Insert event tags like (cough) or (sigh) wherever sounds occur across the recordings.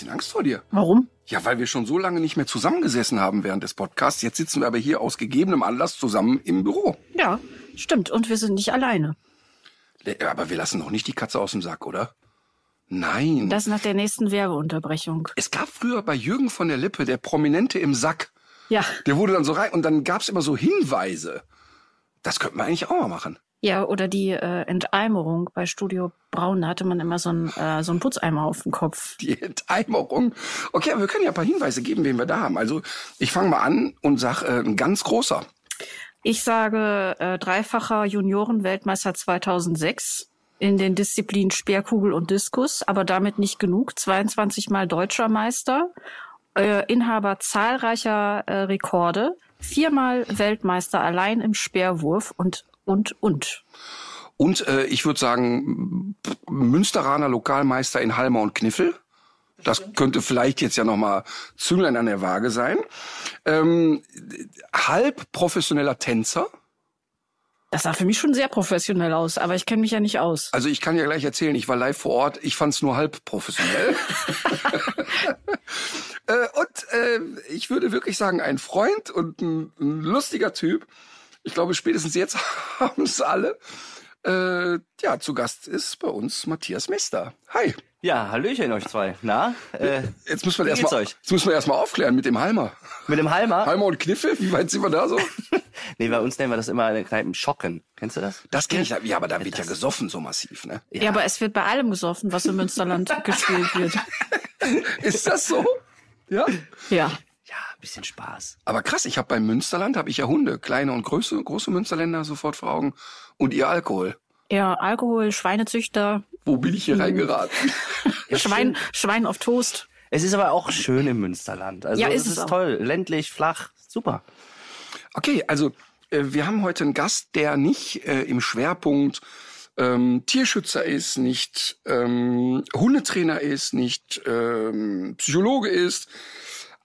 Bisschen Angst vor dir. Warum? Ja, weil wir schon so lange nicht mehr zusammengesessen haben während des Podcasts. Jetzt sitzen wir aber hier aus gegebenem Anlass zusammen im Büro. Ja, stimmt. Und wir sind nicht alleine. Äh, Aber wir lassen noch nicht die Katze aus dem Sack, oder? Nein. Das nach der nächsten Werbeunterbrechung. es gab früher bei Jürgen von der Lippe der Prominente im Sack. Ja. Der wurde dann so rein und dann gab's immer so Hinweise. Das könnten wir eigentlich auch mal machen. Ja, oder die äh, Enteimerung bei Studio Braun, hatte man immer so einen, äh, so einen Putzeimer auf dem Kopf. Die Enteimerung. Okay, aber wir können ja ein paar Hinweise geben, wen wir da haben. Also ich fange mal an und sag äh, ein ganz großer. Ich sage äh, dreifacher Juniorenweltmeister 2006 in den Disziplinen Speerkugel und Diskus, aber damit nicht genug. 22 Mal deutscher Meister, äh, Inhaber zahlreicher äh, Rekorde, viermal Weltmeister allein im Speerwurf und und und. Und äh, ich würde sagen, Münsteraner Lokalmeister in Halmer und Kniffel. Das könnte vielleicht jetzt ja nochmal Zünglein an der Waage sein. Ähm, halb professioneller Tänzer. Das sah für mich schon sehr professionell aus, aber ich kenne mich ja nicht aus. Also ich kann ja gleich erzählen, ich war live vor Ort, ich fand es nur halb professionell. (laughs) äh, und äh, ich würde wirklich sagen, ein Freund und ein, ein lustiger Typ. Ich glaube, spätestens jetzt (laughs) haben es alle. Äh, ja, zu Gast ist bei uns Matthias Mester. Hi. Ja, Hallöchen euch zwei. Na, äh, Jetzt müssen wir Wie erst geht's mal, euch? jetzt müssen wir erstmal aufklären mit dem Halmer. mit dem Halmer? Halmer und Kniffel, wie weit sind wir da so? (laughs) Nee, bei uns nennen wir das immer in den Kneipen Schocken. Kennst du das? Das kenne ich. Ja, aber da wird ja gesoffen so massiv, ne? Ja. aber es wird bei allem gesoffen, was im Münsterland (laughs) gespielt wird. Ist das so? Ja. Ja. Ja, ein bisschen Spaß. Aber krass, ich habe beim Münsterland habe ich ja Hunde, kleine und große, große Münsterländer sofort vor Augen und ihr Alkohol. Ja, Alkohol, Schweinezüchter, Wo bin ich hier reingeraten? Schwein, Schwein auf Toast. Es ist aber auch schön im Münsterland. Also Ja, es ist ist es auch. toll. Ländlich, flach, super. Okay, also äh, wir haben heute einen Gast, der nicht äh, im Schwerpunkt ähm, Tierschützer ist, nicht ähm, Hundetrainer ist, nicht ähm, Psychologe ist,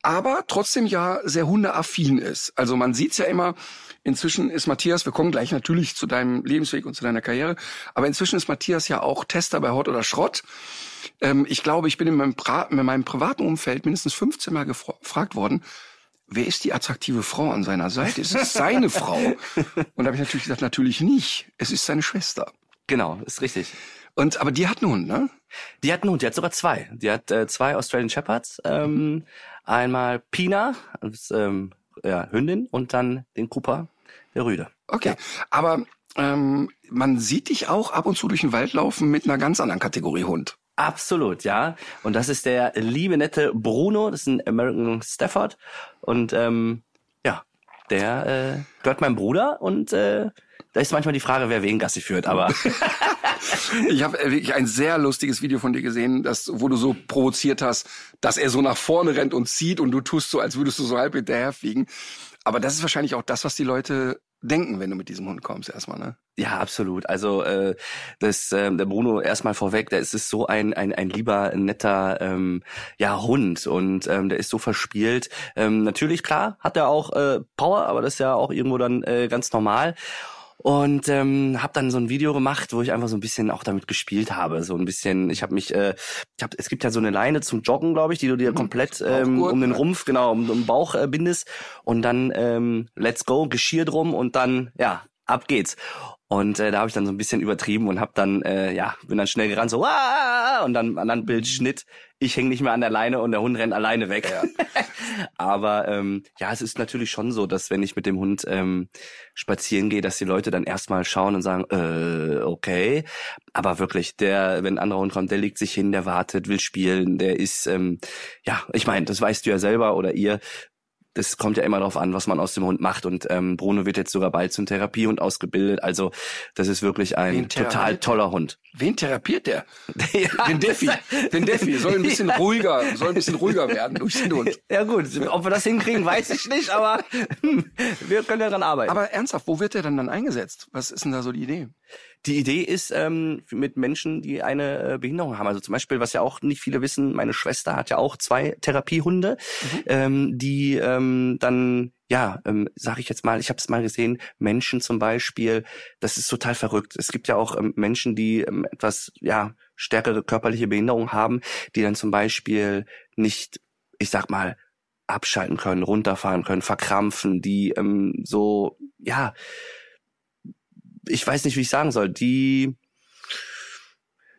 aber trotzdem ja sehr hundeaffin ist. Also man sieht's ja immer, inzwischen ist Matthias, wir kommen gleich natürlich zu deinem Lebensweg und zu deiner Karriere, aber inzwischen ist Matthias ja auch Tester bei Hot oder Schrott. Ähm, ich glaube, ich bin in meinem, pra in meinem privaten Umfeld mindestens 15 Mal gefra- gefragt worden, wer ist die attraktive Frau an seiner Seite? Ist es seine (laughs) Frau? Und da habe ich natürlich gesagt, natürlich nicht. Es ist seine Schwester. Genau, ist richtig. Und aber die hat einen Hund, ne? Die hat einen Hund, die hat sogar zwei. Die hat äh, zwei Australian Shepherds. Ähm, einmal Pina, ist, ähm, ja, Hündin, und dann den Cooper, der Rüde. Okay. Aber ähm, man sieht dich auch ab und zu durch den Wald laufen mit einer ganz anderen Kategorie Hund. Absolut, ja. Und das ist der liebe nette Bruno, das ist ein American Stafford. Und ähm, ja, der äh, gehört meinem Bruder und äh, da ist manchmal die Frage, wer wen Gassi führt, aber (laughs) (laughs) Ich habe wirklich ein sehr lustiges Video von dir gesehen, das, wo du so provoziert hast, dass er so nach vorne rennt und zieht und du tust so, als würdest du so halb hinterherfliegen. Aber das ist wahrscheinlich auch das, was die Leute denken, wenn du mit diesem Hund kommst erstmal, ne? ja, absolut. Also äh, das, äh, der Bruno erstmal vorweg, der ist, ist so ein, ein, ein lieber, netter ähm, ja, Hund und ähm, der ist so verspielt. Ähm, natürlich, klar, hat er auch äh, Power, aber das ist ja auch irgendwo dann äh, ganz normal. Und ähm, habe dann so ein Video gemacht, wo ich einfach so ein bisschen auch damit gespielt habe. So ein bisschen, ich habe mich, äh, ich hab, es gibt ja so eine Leine zum Joggen, glaube ich, die du dir komplett ähm, um den? Rumpf, genau, um, um den Bauch äh, bindest. Und dann ähm, let's go, Geschirr drum und dann, ja, ab geht's. Und äh, da habe ich dann so ein bisschen übertrieben und habe dann, äh, ja, bin dann schnell gerannt, so, Wah! und dann anderen Bildschnitt, ich hänge nicht mehr an der Leine und der Hund rennt alleine weg. (laughs) Aber ähm, ja, es ist natürlich schon so, dass wenn ich mit dem Hund ähm, spazieren gehe, dass die Leute dann erstmal schauen und sagen, äh, okay. Aber wirklich, der, wenn ein anderer Hund kommt, der legt sich hin, der wartet, will spielen, der ist, ähm, ja, ich meine, das weißt du ja selber oder ihr, das kommt ja immer darauf an, was man aus dem Hund macht. Und ähm, Bruno wird jetzt sogar bald zum Therapiehund ausgebildet. Also das ist wirklich ein total toller Hund. Wen therapiert der? (laughs) ja, Den Defi. Den Defi. Soll ein bisschen (laughs) ruhiger, soll ein bisschen ruhiger werden durch den Hund. ja gut, ob wir das hinkriegen, weiß ich nicht, aber hm, (laughs) wir können ja dran arbeiten. Aber ernsthaft, wo wird der dann dann eingesetzt? Was ist denn da so die Idee? Die Idee ist ähm, mit Menschen, die eine äh, Behinderung haben. Also zum Beispiel, was ja auch nicht viele wissen, meine Schwester hat ja auch zwei Therapiehunde, ähm, die ähm, dann ja, ähm, sage ich jetzt mal, ich habe es mal gesehen, Menschen zum Beispiel, das ist total verrückt. Es gibt ja auch ähm, Menschen, die ähm, etwas ja stärkere körperliche Behinderung haben, die dann zum Beispiel nicht, ich sag mal, abschalten können, runterfahren können, verkrampfen, die ähm, so ja ich weiß nicht, wie ich sagen soll, die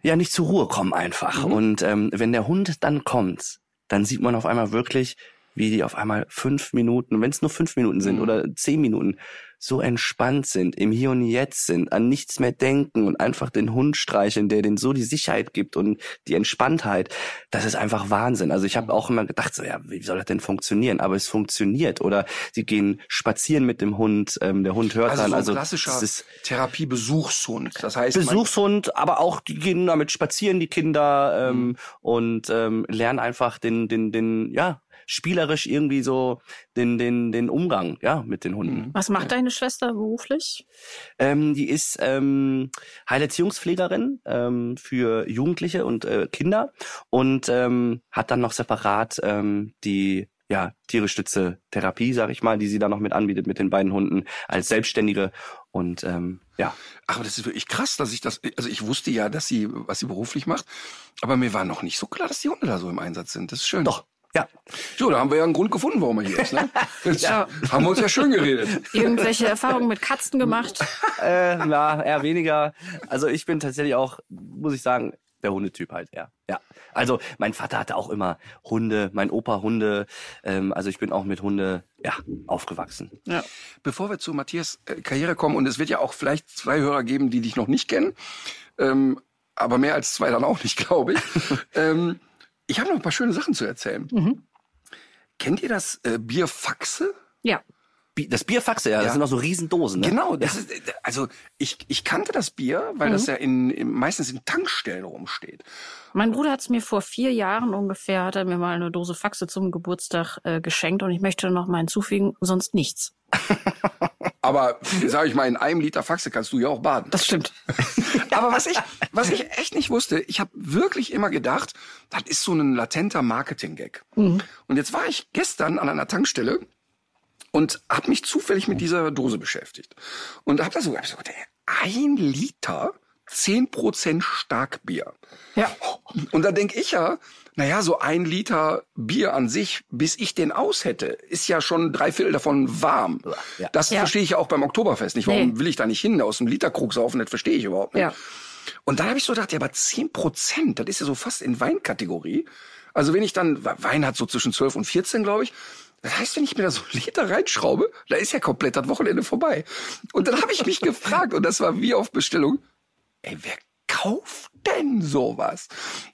ja nicht zur Ruhe kommen einfach. Und ähm, wenn der Hund dann kommt, dann sieht man auf einmal wirklich, wie die auf einmal fünf Minuten, wenn es nur fünf Minuten sind Mhm. oder zehn Minuten, so entspannt sind, im Hier und Jetzt sind, an nichts mehr denken und einfach den Hund streicheln, der denen so die Sicherheit gibt und die Entspanntheit. Das ist einfach Wahnsinn. Also ich habe auch immer gedacht, so ja, wie soll das denn funktionieren? Aber es funktioniert. Oder sie gehen spazieren mit dem Hund, ähm, der Hund hört Also dann. so ein also klassischer das ist Therapiebesuchshund. Das heißt, Besuchshund, aber auch die gehen damit spazieren, die Kinder, ähm, Mhm. und ähm, lernen einfach den, den, den, ja, spielerisch irgendwie so den, den, den Umgang, ja, mit den Hunden. Mhm. Was macht deine Schwester beruflich? Ähm, die ist ähm, Heilerziehungspflegerin ähm, für Jugendliche und äh, Kinder und ähm, hat dann noch separat ähm, die ja, Tierestütze Therapie, sag ich mal, die sie da noch mit anbietet mit den beiden Hunden als Selbstständige und ähm, ja, Ach, aber das ist wirklich krass, dass ich das, also ich wusste ja, dass sie, was sie beruflich macht, aber mir war noch nicht so klar, dass die Hunde da so im Einsatz sind. Das ist schön. doch, ja, So, da haben wir ja einen Grund gefunden, warum er hier ist, ne? (laughs) Jetzt Ja. haben wir uns ja schön geredet. Irgendwelche Erfahrungen mit Katzen gemacht? (laughs) Äh, na, eher weniger. Also ich bin tatsächlich auch, muss ich sagen, der Hundetyp halt, ja. Ja. Also mein Vater hatte auch immer Hunde, mein Opa Hunde. Ähm, also ich bin auch mit Hunde, ja, aufgewachsen. Ja. Bevor wir zu Matthias äh, Karriere kommen, und es wird ja auch vielleicht zwei Hörer geben, die dich noch nicht kennen, ähm, aber mehr als zwei dann auch nicht, glaube ich. (laughs) ähm, ich habe noch ein paar schöne Sachen zu erzählen. Mhm. Kennt ihr das äh, Bier Faxe? Ja. Das Bierfaxe, ja, das Ja. sind auch so Riesendosen, ne? Genau, das ist, also ich, ich kannte das Bier, weil Mhm. das ja in, in, meistens in Tankstellen rumsteht. Mein Bruder hat es mir vor vier Jahren ungefähr, hat er mir mal eine Dose Faxe zum Geburtstag äh, geschenkt und ich möchte noch mal hinzufügen, sonst nichts. (laughs) Aber, sage ich mal, in einem Liter Faxe kannst du ja auch baden. Das stimmt. (laughs) Aber was ich, was ich echt nicht wusste, ich habe wirklich immer gedacht, das ist so ein latenter Marketing-Gag. Und jetzt war ich gestern an einer Tankstelle und habe mich zufällig mit dieser Dose beschäftigt. Und habe da so, hab so gedacht, ey, ein Liter, 10% Starkbier. Ja. Und da denk ich ja, naja, so ein Liter Bier an sich, bis ich den aus hätte, ist ja schon drei Viertel davon warm. Ja. Das Ja. verstehe ich ja auch beim Oktoberfest nicht. Warum Nee. will ich da nicht hin, aus dem Literkrug saufen? Das verstehe ich überhaupt nicht. Ja. Und dann habe ich so gedacht, ja, aber 10 Prozent, das ist ja so fast in Weinkategorie. Also wenn ich dann, Wein hat so zwischen 12 und 14, glaube ich. Das heißt, wenn ich mir da so einen Liter reinschraube, da ist ja komplett das Wochenende vorbei. Und dann habe ich mich (laughs) gefragt, und das war wie auf Bestellung, ey, wer kauft denn sowas?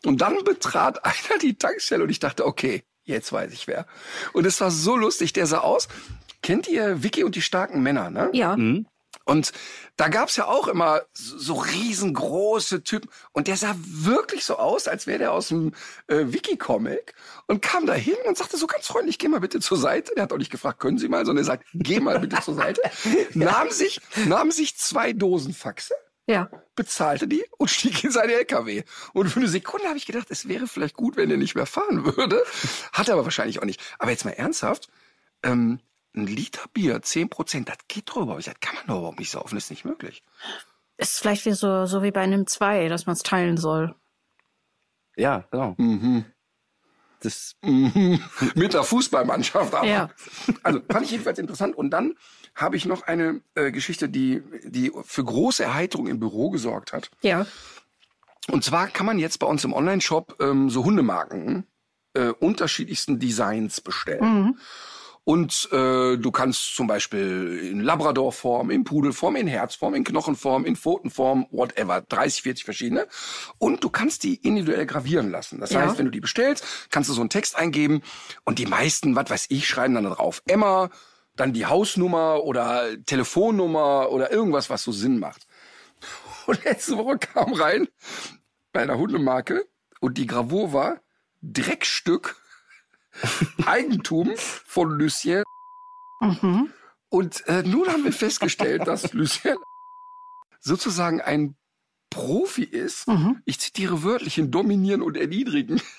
Und dann betrat (laughs) einer die Tankstelle und ich dachte, okay, jetzt weiß ich wer. Und es war so lustig, der sah aus. Kennt ihr Vicky und die starken Männer, ne? Ja. Und da gab's ja auch immer so so riesengroße Typen. Und der sah wirklich so aus, als wäre der aus dem äh, Wiki-Comic. Und kam da hin und sagte so ganz freundlich, geh mal bitte zur Seite. Der hat auch nicht gefragt, können Sie mal, sondern er sagt, geh mal bitte zur Seite. (laughs) Nahm sich, nahm sich zwei Dosen Faxe, Ja. bezahlte die und stieg in seine LKW. Und für eine Sekunde habe ich gedacht, es wäre vielleicht gut, wenn er nicht mehr fahren würde. Hat er aber wahrscheinlich auch nicht. Aber jetzt mal ernsthaft, ähm, ein Liter Bier, 10 Prozent, das geht doch überhaupt nicht. Das kann man doch überhaupt nicht saufen, das ist nicht möglich. Ist vielleicht wie so, so wie bei einem zwei, dass man es teilen soll. Ja, genau. Mhm. Das, (laughs) Mit der Fußballmannschaft. Aber. Ja. (laughs) Also fand ich jedenfalls interessant. Und dann habe ich noch eine äh, Geschichte, die, die für große Erheiterung im Büro gesorgt hat. Ja. Und zwar kann man jetzt bei uns im Online-Shop ähm, so Hundemarken äh, unterschiedlichsten Designs bestellen. Und äh, du kannst zum Beispiel in Labradorform, in Pudelform, in Herzform, in Knochenform, in Pfotenform, whatever, 30, 40 verschiedene. Und du kannst die individuell gravieren lassen. Das Ja. heißt, wenn du die bestellst, kannst du so einen Text eingeben und die meisten, was weiß ich, schreiben dann drauf Emma, dann die Hausnummer oder Telefonnummer oder irgendwas, was so Sinn macht. (laughs) Und letzte Woche kam rein bei einer Hundemarke und die Gravur war Dreckstück (laughs) Eigentum von Lucien. Mhm. Und äh, nun haben wir festgestellt, dass Lucien (laughs) sozusagen ein Profi ist. Mhm. Ich zitiere wörtlich in dominieren und erniedrigen. (laughs)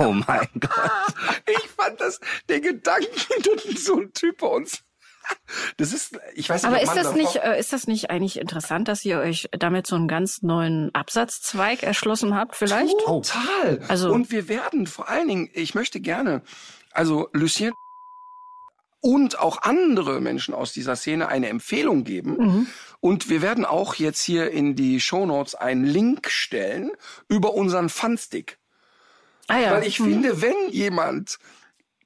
Oh mein Gott. Ich fand das, der Gedanke, (laughs) dass so ein Typ bei uns. Das ist, ich weiß nicht, Aber ob ist das nicht, äh, ist das nicht eigentlich interessant, dass ihr euch damit so einen ganz neuen Absatzzweig erschlossen habt, vielleicht? Total. Also- und wir werden vor allen Dingen, ich möchte gerne, also Lucien und auch andere Menschen aus dieser Szene eine Empfehlung geben. Mhm. Und wir werden auch jetzt hier in die Shownotes einen Link stellen über unseren Funstick. Ah ja. Weil ich Mhm. finde, wenn jemand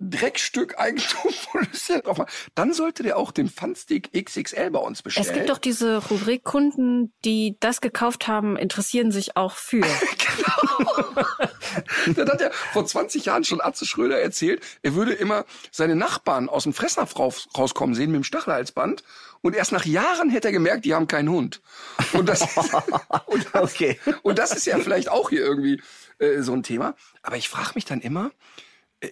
Dreckstück Eigentum (laughs) von Lucien drauf macht, dann sollte der auch den Funstick XXL bei uns bestellen. Es gibt doch diese Rubrik Kunden, die das gekauft haben, interessieren sich auch für. (laughs) (laughs) Das hat er vor 20 Jahren schon Atze Schröder erzählt. Er würde immer seine Nachbarn aus dem Fressnapf raus, rauskommen sehen mit dem Stachelhalsband. Und erst nach Jahren hätte er gemerkt, die haben keinen Hund. Und das, und das, Okay. und das ist ja vielleicht auch hier irgendwie äh, so ein Thema. Aber ich frage mich dann immer, äh,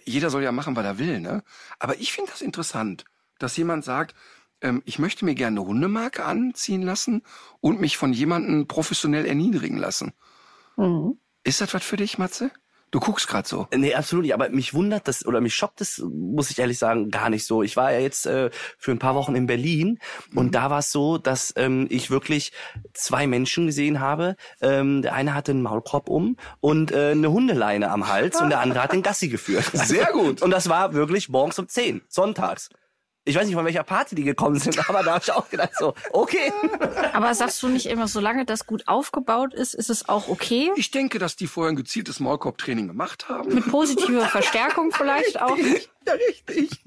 jeder soll ja machen, was er will, ne? Aber ich finde das interessant, dass jemand sagt, ähm, ich möchte mir gerne eine Hundemarke anziehen lassen und mich von jemandem professionell erniedrigen lassen. Mhm. Ist das was für dich, Matze? Du guckst gerade so. Nee, absolut nicht. Aber mich wundert das oder mich schockt das, muss ich ehrlich sagen, gar nicht so. Ich war ja jetzt äh, für ein paar Wochen in Berlin und da war es so, dass ähm, ich wirklich zwei Menschen gesehen habe. Ähm, der eine hatte einen Maulkorb um und äh, eine Hundeleine am Hals und der andere hat den Gassi geführt. (laughs) Sehr gut. Und das war wirklich morgens um 10, sonntags. Ich weiß nicht, von welcher Party die gekommen sind, (laughs) aber da habe ich auch gedacht so, okay. Aber sagst du nicht immer, solange das gut aufgebaut ist, ist es auch okay? Ich denke, dass die vorher ein gezieltes Maulkorbtraining gemacht haben. Mit positiver (laughs) Verstärkung vielleicht auch? Ja, richtig.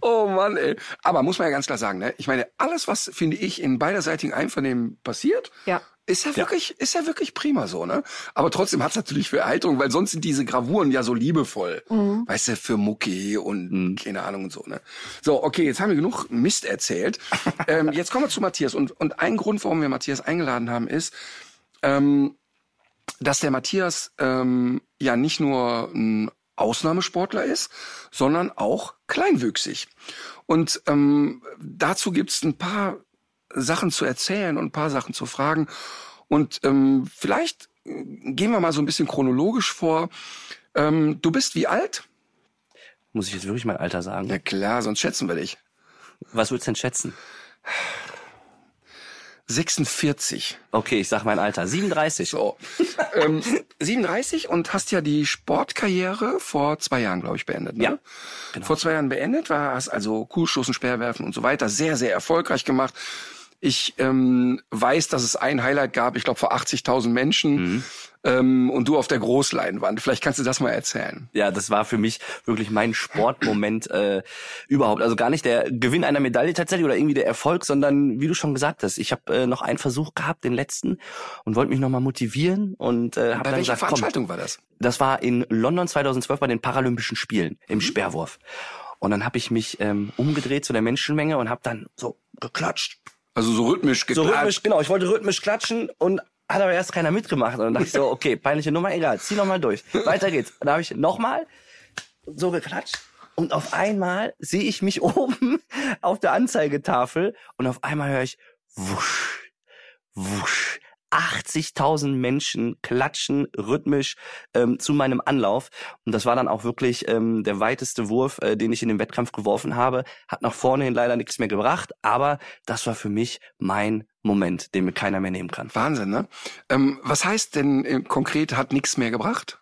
Oh Mann, ey. Aber muss man ja ganz klar sagen, ne? Ich meine, alles, was, finde ich, in beiderseitigen Einvernehmen passiert, Ja. Ist ja wirklich, ist ja wirklich prima so, ne? Aber trotzdem hat's natürlich für Erheiterung, weil sonst sind diese Gravuren ja so liebevoll. Weißt du, für Mucki und keine Ahnung und so, ne? So, okay, jetzt haben wir genug Mist erzählt. (laughs) ähm, jetzt kommen wir zu Matthias. Und, und ein Grund, warum wir Matthias eingeladen haben, ist, ähm, dass der Matthias ähm, ja nicht nur ein Ausnahmesportler ist, sondern auch kleinwüchsig. Und ähm, dazu gibt's ein paar Sachen zu erzählen und ein paar Sachen zu fragen. Und ähm, vielleicht äh, gehen wir mal so ein bisschen chronologisch vor. Ähm, du bist wie alt? Muss ich jetzt wirklich mein Alter sagen? Ja klar, sonst schätzen wir dich. Was würdest du denn schätzen? 46. Okay, ich sag mein Alter. 37. So. ähm, 37 und hast ja die Sportkarriere vor zwei Jahren, glaube ich, beendet. Ne? Ja, genau. Vor zwei Jahren beendet, war hast also Kuhstoßen, Speerwerfen und so weiter sehr, sehr erfolgreich gemacht. Ich ähm, weiß, dass es ein Highlight gab, ich glaube vor 80.000 Menschen Mhm. ähm, und du auf der Großleinwand. Vielleicht kannst du das mal erzählen. Ja, das war für mich wirklich mein Sportmoment äh, überhaupt. Also gar nicht der Gewinn einer Medaille tatsächlich oder irgendwie der Erfolg, sondern wie du schon gesagt hast, ich habe äh, noch einen Versuch gehabt, den letzten, und wollte mich nochmal motivieren und äh, habe dann welcher gesagt, komm, Veranstaltung war das? das war in London 2012 bei den Paralympischen Spielen Mhm. im Speerwurf. Und dann habe ich mich ähm, umgedreht zu der Menschenmenge und habe dann so geklatscht. Also so rhythmisch So geklatscht. rhythmisch, genau. Ich wollte rhythmisch klatschen und hat aber erst keiner mitgemacht. Und dann dachte ich so, (laughs) okay, peinliche Nummer, egal, zieh noch mal durch. Weiter geht's. Und da habe ich nochmal so geklatscht. Und auf einmal sehe ich mich (laughs) oben auf der Anzeigetafel und auf einmal höre ich wusch, wusch. 80.000 Menschen klatschen rhythmisch ähm, zu meinem Anlauf. Und das war dann auch wirklich ähm, der weiteste Wurf, äh, den ich in dem Wettkampf geworfen habe. Hat nach vorne hin leider nichts mehr gebracht, aber das war für mich mein Moment, den mir keiner mehr nehmen kann. Wahnsinn, ne? Ähm, was heißt denn äh, konkret, hat nichts mehr gebracht?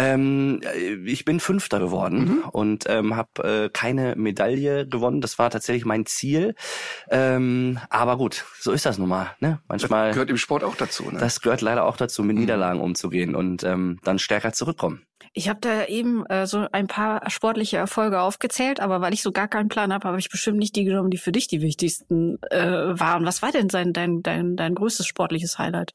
Ähm, äh, ich bin Fünfter geworden und ähm, habe äh, keine Medaille gewonnen. Das war tatsächlich mein Ziel. Ähm, aber gut, so ist das nun mal. Ne? Manchmal, Gehört im Sport auch dazu, ne? das gehört leider auch dazu, mit Niederlagen umzugehen und ähm, dann stärker zurückkommen. Ich habe da eben äh, so ein paar sportliche Erfolge aufgezählt, aber weil ich so gar keinen Plan habe, habe ich bestimmt nicht die genommen, die für dich die wichtigsten äh, waren. Was war denn dein, dein, dein, dein größtes sportliches Highlight?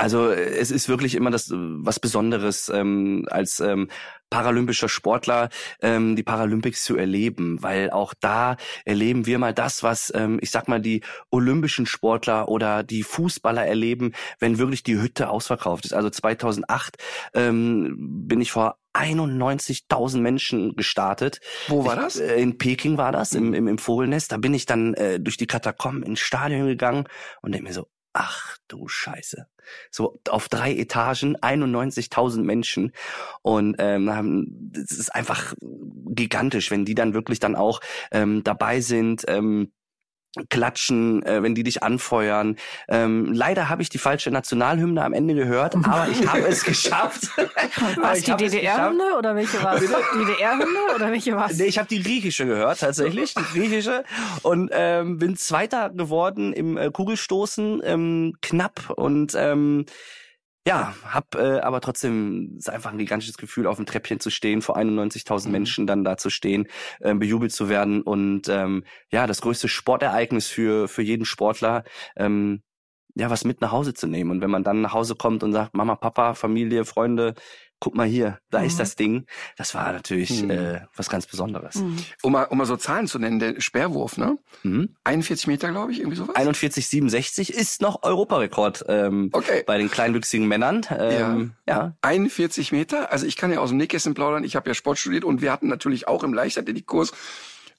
Also es ist wirklich immer das was Besonderes ähm, als ähm, paralympischer Sportler ähm, die Paralympics zu erleben, weil auch da erleben wir mal das, was ähm, ich sag mal die olympischen Sportler oder die Fußballer erleben, wenn wirklich die Hütte ausverkauft ist. Also 2008 ähm, bin ich vor 91.000 Menschen gestartet. Wo war das? Ich, äh, in Peking war das, im, im, im Vogelnest. Da bin ich dann äh, durch die Katakomben ins Stadion gegangen und denke mir so, ach du Scheiße. So auf drei Etagen, 91.000 Menschen. Und ähm, das ist einfach gigantisch, wenn die dann wirklich dann auch ähm, dabei sind. Ähm, klatschen, äh, wenn die dich anfeuern. Ähm, leider habe ich die falsche Nationalhymne am Ende gehört, aber ich habe es (laughs) geschafft. (laughs) War es die DDR-Hymne oder welche war es? Die DDR-Hymne oder welche war es? Nee, ich habe die griechische gehört, tatsächlich, die griechische. Und ähm, bin Zweiter geworden im äh, Kugelstoßen, ähm, knapp. Und ähm, ja, hab äh, aber trotzdem ist einfach ein gigantisches Gefühl, auf dem Treppchen zu stehen, vor 91.000 mhm. Menschen dann da zu stehen, äh, bejubelt zu werden und ähm, ja, das größte Sportereignis für für jeden Sportler. Ähm, ja, was mit nach Hause zu nehmen. Und wenn man dann nach Hause kommt und sagt, Mama, Papa, Familie, Freunde, guck mal hier, da mhm. ist das Ding. Das war natürlich mhm. äh, was ganz Besonderes. Mhm. Um, mal, um mal so Zahlen zu nennen, der Sperrwurf, ne? Mhm. 41 Meter, glaube ich, irgendwie sowas? 41,67 ist noch Europarekord ähm, okay. bei den kleinwüchsigen Männern. Ähm, ja. ja. 41 Meter, also ich kann ja aus dem Nähkästchen plaudern, ich habe ja Sport studiert und wir hatten natürlich auch im Leichtathletikkurs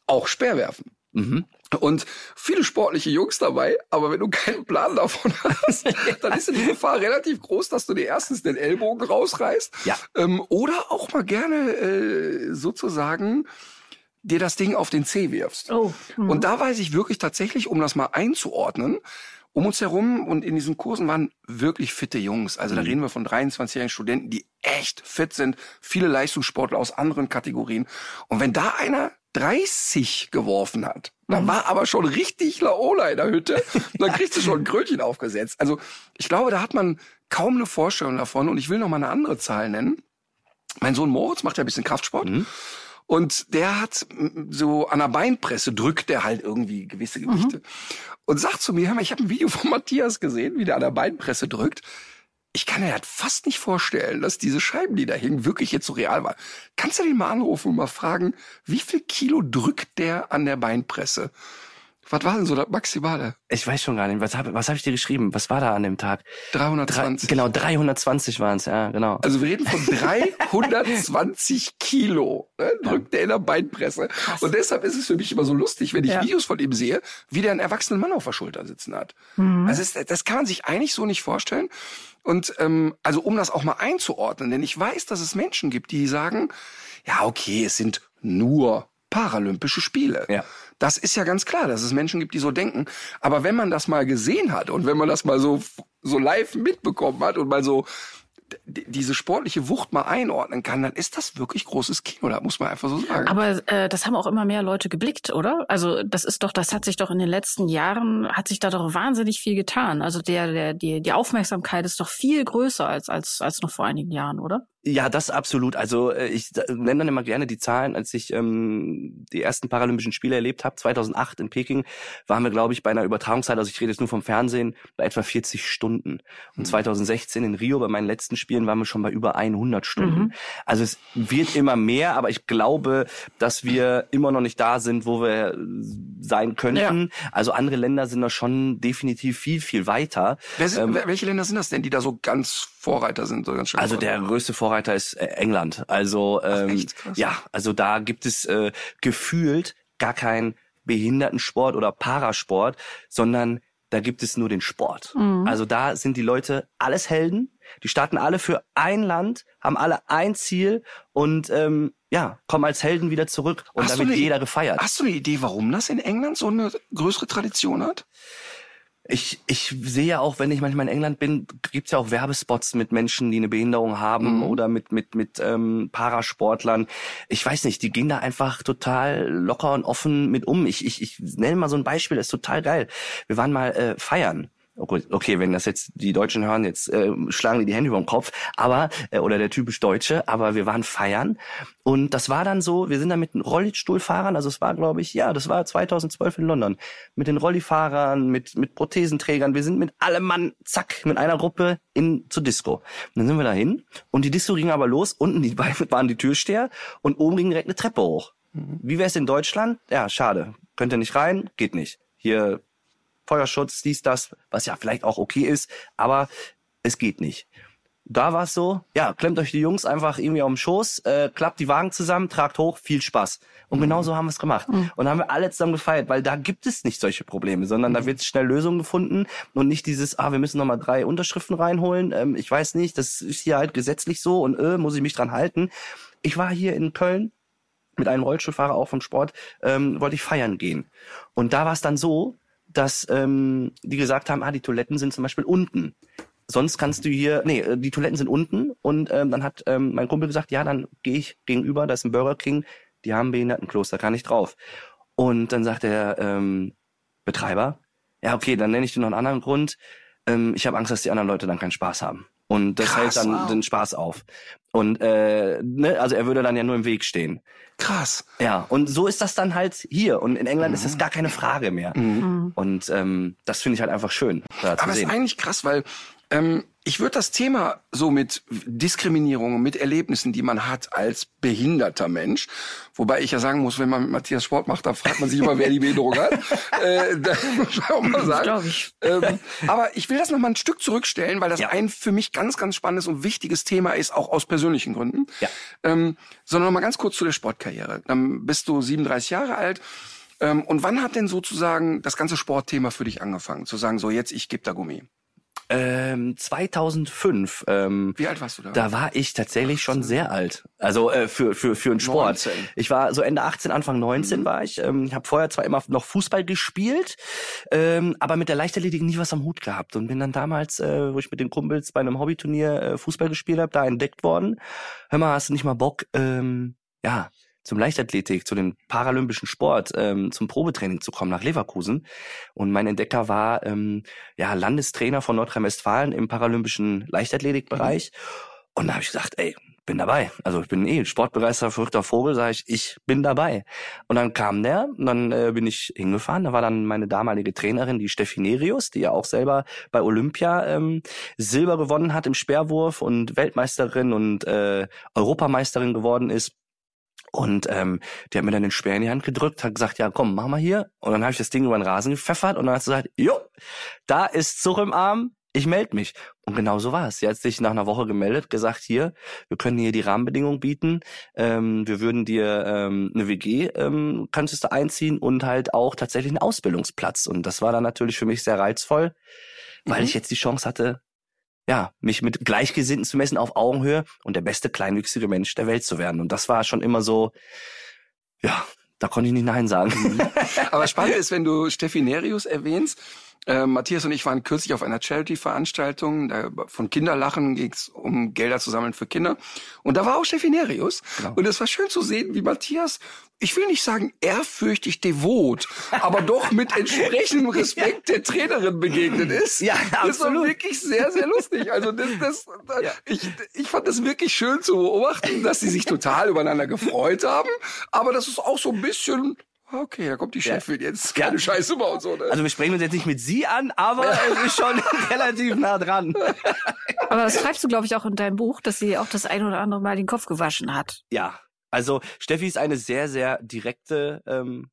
auch Speerwerfen. Mhm. Und viele sportliche Jungs dabei, aber wenn du keinen Plan davon hast, (laughs) dann ist die Gefahr relativ groß, dass du dir erstens den Ellbogen rausreißt ja. ähm, oder auch mal gerne äh, sozusagen dir das Ding auf den Zeh wirfst. Oh. Mhm. Und da weiß ich wirklich tatsächlich, um das mal einzuordnen, um uns herum und in diesen Kursen waren wirklich fitte Jungs. Also da mhm. reden wir von 23-jährigen Studenten, die echt fit sind, viele Leistungssportler aus anderen Kategorien. Und wenn da einer 30 geworfen hat. Da mhm. war aber schon richtig Laola in der Hütte. (laughs) dann kriegst du schon ein Krönchen aufgesetzt. Also ich glaube, da hat man kaum eine Vorstellung davon. Und ich will noch mal eine andere Zahl nennen. Mein Sohn Moritz macht ja ein bisschen Kraftsport. Mhm. Und der hat so an der Beinpresse drückt der halt irgendwie gewisse Gewichte. Mhm. Und sagt zu mir, ich habe ein Video von Matthias gesehen, wie der an der Beinpresse drückt ich kann mir halt fast nicht vorstellen, dass diese Scheiben, die da hingen, wirklich jetzt so real waren. Kannst du den mal anrufen und mal fragen, wie viel Kilo drückt der an der Beinpresse? Was war denn so das Maximale? Ich weiß schon gar nicht. Was habe was hab ich dir geschrieben? Was war da an dem Tag? 320. Drei, genau, 320 waren es, ja, genau. Also wir reden von 320 (laughs) Kilo, ne, drückt der in der Beinpresse. Krass. Und deshalb ist es für mich immer so lustig, wenn ich ja. Videos von ihm sehe, wie der einen erwachsenen Mann auf der Schulter sitzen hat. Mhm. Also das, das kann man sich eigentlich so nicht vorstellen. Und ähm, also um das auch mal einzuordnen, denn ich weiß, dass es Menschen gibt, die sagen, ja, okay, es sind nur Paralympische Spiele. Ja. Das ist ja ganz klar, dass es Menschen gibt, die so denken. Aber wenn man das mal gesehen hat und wenn man das mal so, so live mitbekommen hat und mal so diese sportliche Wucht mal einordnen kann, dann ist das wirklich großes Kino, da muss man einfach so sagen. Aber äh, das haben auch immer mehr Leute geblickt, oder? Also das ist doch, das hat sich doch in den letzten Jahren, hat sich da doch wahnsinnig viel getan. Also der, der, die, die Aufmerksamkeit ist doch viel größer als, als, als noch vor einigen Jahren, oder? Ja, das absolut. Also äh, ich nenne dann immer gerne die Zahlen. Als ich ähm, die ersten Paralympischen Spiele erlebt habe, 2008 in Peking, waren wir, glaube ich, bei einer Übertragungszeit, also ich rede jetzt nur vom Fernsehen, bei etwa 40 Stunden. Und 2016 mhm. in Rio, bei meinen letzten Spielen, waren wir schon bei über 100 Stunden. Mhm. Also es wird immer mehr, aber ich glaube, dass wir immer noch nicht da sind, wo wir sein könnten. Ja. Also andere Länder sind da schon definitiv viel, viel weiter. Sind, ähm, welche Länder sind das denn, die da so ganz Vorreiter sind? So ganz also der größte Vorreiter Vorreiter ist äh, England. Also ähm, Ach, ja, also da gibt es äh, gefühlt gar keinen Behindertensport oder Parasport, sondern da gibt es nur den Sport. Mhm. Also da sind die Leute alles Helden. Die starten alle für ein Land, haben alle ein Ziel und ähm, ja, kommen als Helden wieder zurück und hast damit jeder gefeiert. Hast du eine Idee, warum das in England so eine größere Tradition hat? Ich, ich sehe ja auch, wenn ich manchmal in England bin, gibt's ja auch Werbespots mit Menschen, die eine Behinderung haben mhm. oder mit mit mit ähm, Parasportlern. Ich weiß nicht, die gehen da einfach total locker und offen mit um. Ich ich, ich nenne mal so ein Beispiel, das ist total geil. Wir waren mal äh, feiern okay, okay, wenn das jetzt die Deutschen hören, jetzt äh, schlagen die die Hände über den Kopf, aber äh, oder der typisch Deutsche, aber wir waren feiern und das war dann so, wir sind da mit den Rollstuhlfahrern, also es war glaube ich, ja, das war 2012 in London, mit den Rollifahrern, mit mit Prothesenträgern, wir sind mit allem Mann zack mit einer Gruppe in zur Disco. Und dann sind wir da hin und die Disco ging aber los, unten die beiden waren die Türsteher und oben ging direkt eine Treppe hoch. Wie wäre es in Deutschland? Ja, schade. Könnt ihr nicht rein? Geht nicht. Hier Feuerschutz, dies, das, was ja vielleicht auch okay ist, aber es geht nicht. Da war es so, ja, klemmt euch die Jungs einfach irgendwie auf den Schoß, äh, klappt die Wagen zusammen, tragt hoch, viel Spaß. Und Mhm. genau so haben wir es gemacht. Und haben wir alle zusammen gefeiert, weil da gibt es nicht solche Probleme, sondern Mhm. da wird schnell Lösungen gefunden und nicht dieses, ah, wir müssen nochmal drei Unterschriften reinholen. Ähm, ich weiß nicht, das ist hier halt gesetzlich so und äh, muss ich mich dran halten. Ich war hier in Köln mit einem Rollstuhlfahrer auch vom Sport, ähm, wollte ich feiern gehen. Und da war es dann so, dass ähm, die gesagt haben, ah, die Toiletten sind zum Beispiel unten. Sonst kannst du hier, nee, äh, die Toiletten sind unten. Und ähm, dann hat ähm, mein Kumpel gesagt, ja, dann gehe ich gegenüber, da ist ein Burger King, die haben Behindertenkloster, kann ich drauf. Und dann sagt der ähm, Betreiber, ja, okay, dann nenne ich dir noch einen anderen Grund. Ähm, ich habe Angst, dass die anderen Leute dann keinen Spaß haben. Und das Krass, hält dann wow. den Spaß auf. Und äh, ne, also er würde dann ja nur im Weg stehen. Krass. Ja, und so ist das dann halt hier. Und in England ist das gar keine Frage mehr. Und ähm, das finde ich halt einfach schön, da zu Aber es ist eigentlich krass, weil ähm, ich würde das Thema so mit Diskriminierung und mit Erlebnissen, die man hat als behinderter Mensch, wobei ich ja sagen muss, wenn man mit Matthias Sport macht, dann fragt man sich immer, wer die Behinderung hat. (laughs) äh, da muss man auch mal sagen. Ich. Ähm, aber ich will das noch mal ein Stück zurückstellen, weil das Ja. ein für mich ganz, ganz spannendes und wichtiges Thema ist, auch aus persönlichen Gründen. Ja. Ähm, sondern noch mal ganz kurz zu der Sportkarriere. Dann bist du 37 Jahre alt. Ähm, und wann hat denn sozusagen das ganze Sportthema für dich angefangen? Zu sagen, so jetzt, ich gebe da Gummi. Ähm, 2005, ähm, Wie alt warst du da? da war ich tatsächlich schon sehr alt. Also äh, für für für einen Sport. 19. Ich war so Ende 18, Anfang 19 war ich. Ähm, ich habe vorher zwar immer noch Fußball gespielt, ähm, aber mit der Leichtathletik nie was am Hut gehabt und bin dann damals, äh, wo ich mit den Kumpels bei einem Hobbyturnier äh, Fußball gespielt habe, da entdeckt worden. Hör mal, hast du nicht mal Bock? Ähm, ja. Zum Leichtathletik, zu dem paralympischen Sport, ähm, zum Probetraining zu kommen nach Leverkusen. Und mein Entdecker war ähm, ja Landestrainer von Nordrhein-Westfalen im paralympischen Leichtathletikbereich. Und da habe ich gesagt, ey, bin dabei. Also ich bin eh sportbegeisterter, verrückter Vogel, sage ich, ich bin dabei. Und dann kam der und dann äh, bin ich hingefahren. Da war dann meine damalige Trainerin, die Steffi Nerius, die ja auch selber bei Olympia ähm, Silber gewonnen hat im Speerwurf und Weltmeisterin und äh, Europameisterin geworden ist. Und ähm, die hat mir dann den Speer in die Hand gedrückt, hat gesagt, ja komm, mach mal hier. Und dann habe ich das Ding über den Rasen gepfeffert und dann hat sie gesagt, jo, da ist Zug im Arm, ich melde mich. Und genau so war es. Sie hat sich nach einer Woche gemeldet, gesagt, hier, wir können hier die Rahmenbedingungen bieten, ähm, wir würden dir ähm, eine WG, ähm, könntest du einziehen und halt auch tatsächlich einen Ausbildungsplatz. Und das war dann natürlich für mich sehr reizvoll, weil Mhm. ich jetzt die Chance hatte, ja, mich mit Gleichgesinnten zu messen auf Augenhöhe und der beste kleinwüchsige Mensch der Welt zu werden. Und das war schon immer so, ja, da konnte ich nicht Nein sagen. Aber spannend ist, wenn du Steffi Nerius erwähnst. Äh, Matthias und ich waren kürzlich auf einer Charity-Veranstaltung. Von Kinderlachen ging es um Gelder zu sammeln für Kinder. Und da war auch Steffi Nerius. Genau. Und es war schön zu sehen, wie Matthias, ich will nicht sagen ehrfürchtig devot, aber doch mit (laughs) entsprechendem Respekt der Trainerin begegnet ist. Ja, Das war absolut. wirklich sehr, sehr lustig. Also das, das, Ja. ich, ich fand das wirklich schön zu beobachten, dass sie sich total übereinander gefreut haben. Aber das ist auch so ein bisschen, okay, da kommt die Ja. Chefin jetzt, Ja. keine Scheiße bauen so. Ne? Also wir sprechen uns jetzt nicht mit sie an, aber es ist schon (laughs) relativ nah dran. Aber das schreibst du, glaube ich, auch in deinem Buch, dass sie auch das ein oder andere Mal den Kopf gewaschen hat. Ja, also Steffi ist eine sehr, sehr direkte ähm,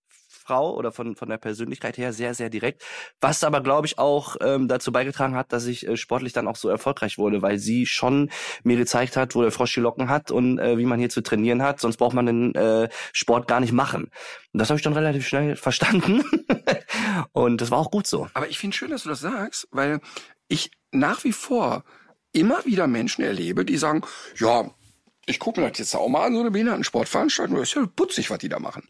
Frau oder von, von der Persönlichkeit her sehr, sehr direkt. Was aber, glaube ich, auch ähm, dazu beigetragen hat, dass ich äh, sportlich dann auch so erfolgreich wurde, weil sie schon mir gezeigt hat, wo der Frosch die Locken hat und äh, wie man hier zu trainieren hat. Sonst braucht man den äh, Sport gar nicht machen. Und das habe ich dann relativ schnell (laughs) verstanden. und das war auch gut so. Aber ich finde schön, dass du das sagst, weil ich nach wie vor immer wieder Menschen erlebe, die sagen, ja, ich gucke mir das jetzt auch mal an, so eine Behindertensportveranstaltung, das ist ja putzig, was die da machen.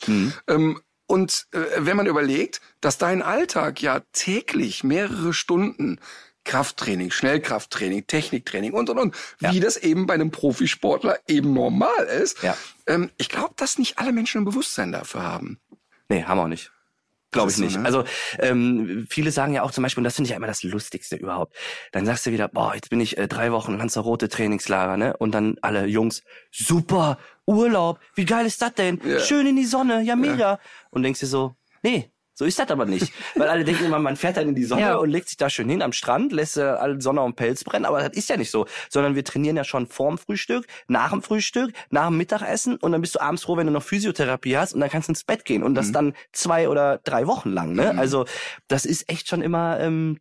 Ähm, und äh, wenn man überlegt, dass dein Alltag ja täglich mehrere Stunden Krafttraining, Schnellkrafttraining, Techniktraining und und und, Ja. wie das eben bei einem Profisportler eben normal ist. Ja. Ähm, ich glaube, dass nicht alle Menschen ein Bewusstsein dafür haben. Nee, haben wir auch nicht. Glaube ich so, nicht. ne? Also ähm, viele sagen ja auch zum Beispiel, und das finde ich ja immer das Lustigste überhaupt. Dann sagst du wieder, boah, jetzt bin ich äh, drei Wochen Lanzarote Trainingslager, ne? Und dann alle Jungs, super, Urlaub, wie geil ist das denn? Ja. Schön in die Sonne, ja mega. Und denkst dir so, nee, so ist das aber nicht. Weil alle denken immer, man fährt dann in die Sonne Ja. und legt sich da schön hin am Strand, lässt äh, alle Sonne und Pelz brennen, aber das ist ja nicht so. Sondern wir trainieren ja schon vorm Frühstück, nach dem Frühstück, nach dem Mittagessen und dann bist du abends froh, wenn du noch Physiotherapie hast und dann kannst du ins Bett gehen und das dann zwei oder drei Wochen lang. Ne? Also das ist echt schon immer ähm,